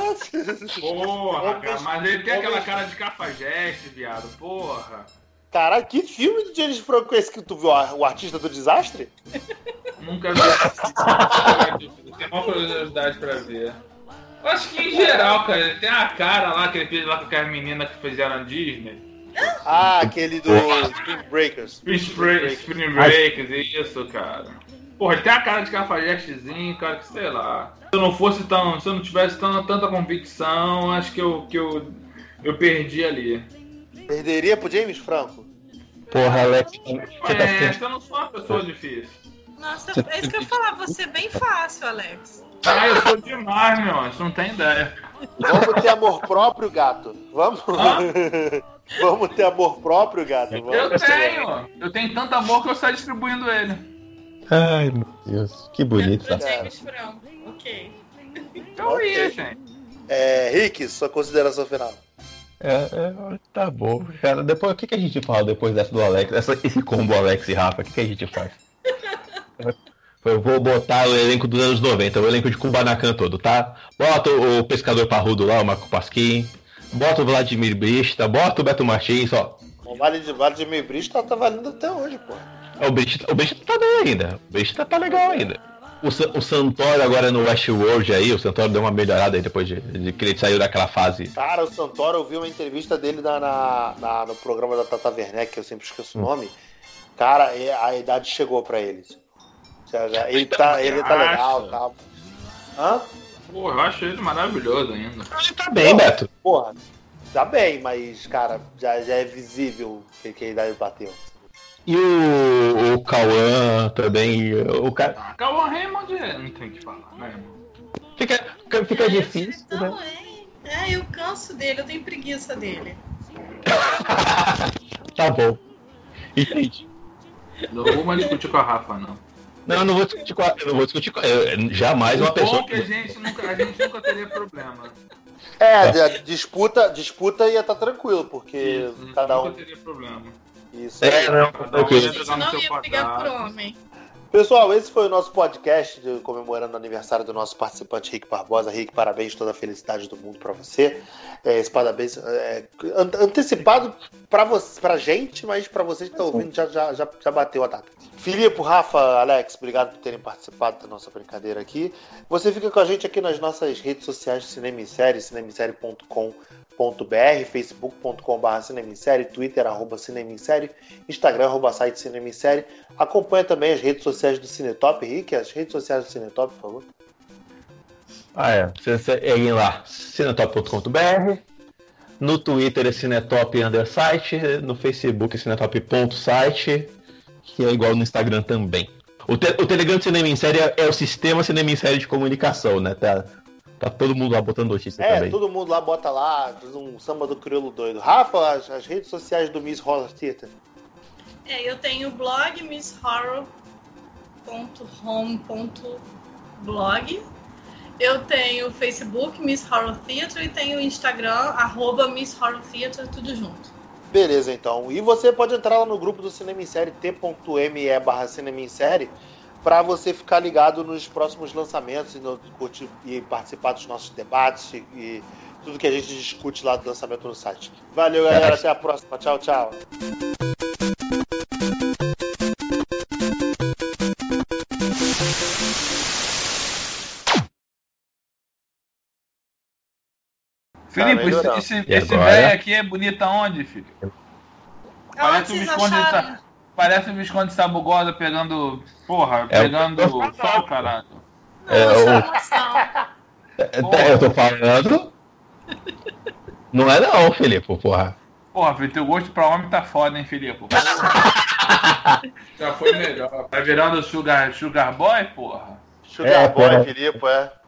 porra, cara, mas ele tem aquela cara de cafajeste, viado, porra. Caralho, que filme do James Franco é esse que tu viu? O Artista do Desastre? Nunca vi. Tem uma curiosidade pra ver. Eu acho que em geral, cara, ele tem a cara lá que ele fez lá com aquelas meninas que fizeram a Disney. Ah, aquele do Spring Breakers. Spring, Break, Spring Breakers, isso, cara. Porra, ele tem a cara de cafajestezinho, cara, que sei lá. Se eu não fosse tão. Se eu não tivesse tão, tanta convicção, acho que eu, que eu, eu perdi ali. Perderia pro James Franco? porra, Alex, você tá É, eu não sou uma pessoa difícil. Nossa, é isso que eu ia falar, você é bem fácil, Alex. Ah, eu sou demais, meu, você não tem ideia. Vamos ter amor próprio, gato. Vamos. Hã? <laughs> Vamos ter amor próprio, gato. Vamos. Eu tenho! Eu tenho tanto amor que eu saio distribuindo ele. Ai, meu Deus, que bonito. Pro Tá? Franco, ok. Eu ia, gente. É, Rick, sua consideração final. É, é, tá bom, cara. Depois, o que, que a gente fala depois dessa do Alex? Essa, esse combo Alex e Rafa, o que, que a gente faz? <laughs> Eu vou botar o elenco dos anos 90, o elenco de Kubanacan todo, tá? Bota o, o pescador parrudo lá, o Marco Pasquim. Bota o Vladimir Brista, bota o Beto Martins, ó. O Meio Brito tá, valendo até hoje, pô. O Brista, o Brista tá bem ainda. O Brista tá legal ainda. O, Sa- o Santoro agora no Westworld aí, o Santoro deu uma melhorada aí depois de, de que ele saiu daquela fase. Cara, o Santoro, eu vi uma entrevista dele na, na- na- no programa da Tata Werneck, que eu sempre esqueço o nome. Cara, é- a idade chegou pra ele. Já- já- ele, tá, ele tá legal, tá. Hã? Porra, eu acho ele maravilhoso ainda. Ele tá bem, Beto. Porra, tá bem, mas, cara, já, já é visível que, que a idade bateu. E o, o Cauã também. O cara. Ah, Cauã Raymond é- não tem o que falar, né, irmão? Fica, fica, fica É, difícil, Não, né? é. É, eu canso dele, eu tenho preguiça dele. <laughs> tá bom. Entendi. Não vou mais discutir com a Rafa, não. Não, eu não vou discutir com a, eu não vou discutir com a, eu- jamais uma o pessoa. bom é que a gente nunca, a gente nunca teria problema. É, a disputa, disputa ia estar tranquilo, porque Isso, cada nunca um. teria problema. Isso É, não, um A não ia brigar por homem. Pessoal, esse foi o nosso podcast de- comemorando o aniversário do nosso participante Rick Barbosa. Rick, parabéns, toda a felicidade do mundo pra você. É, esse parabéns é, an- antecipado pra, você, pra gente, mas pra vocês que estão ouvindo já, já, já, já bateu a data. Filipe, Rafa, Alex, obrigado por terem participado da nossa brincadeira aqui. Você fica com a gente aqui nas nossas redes sociais Cinema em Série, cinemissérie.com.br, facebook.com.br cinemissérie, twitter, arroba cinema em série, instagram, arroba site cinema em série. Acompanha também as redes sociais do Cinetop, Rick, as redes sociais do Cinetop, por favor. Ah, é. Seguem lá, cinetop.com.br. No Twitter é cinetop undersite. No Facebook é cinetop.site. Que é igual no Instagram também. O, te- o Telegram do Cinema em Série é, é o sistema Cinema em Série de comunicação, né? Tá, tá todo mundo lá botando notícia É, também. todo mundo lá bota lá, um samba do crioulo doido. Rafa, as, as redes sociais do Miss Horror Theater. É, eu tenho o blog misshorror.home.blog. Eu tenho o Facebook Miss Horror Theater e tenho o Instagram arroba Miss Horror Theater, tudo junto. Beleza, então. E você pode entrar lá no grupo do Cinema em Série, t.me barra Cinema em Série, para você ficar ligado nos próximos lançamentos e, no- curtir- e participar dos nossos debates e, e tudo que a gente discute lá do lançamento no site. Valeu, galera. Até a próxima. Tchau, tchau. Felipe, esse, melhorando. esse, esse agora? velho aqui é bonito aonde, filho? Parece um Visconde acharam? Sa- Parece um Visconde Sabugosa pegando. Porra, É o- pegando sol, caralho. Não, É, é, o- emoção. É, Eu tô falando. Não é não, Felipe, porra. Porra, filho, teu gosto pra homem tá foda, hein, Felipe? <laughs> Já foi melhor. Tá virando sugar, sugar boy, porra? Sugar É, Boy, porra. Filipe, é.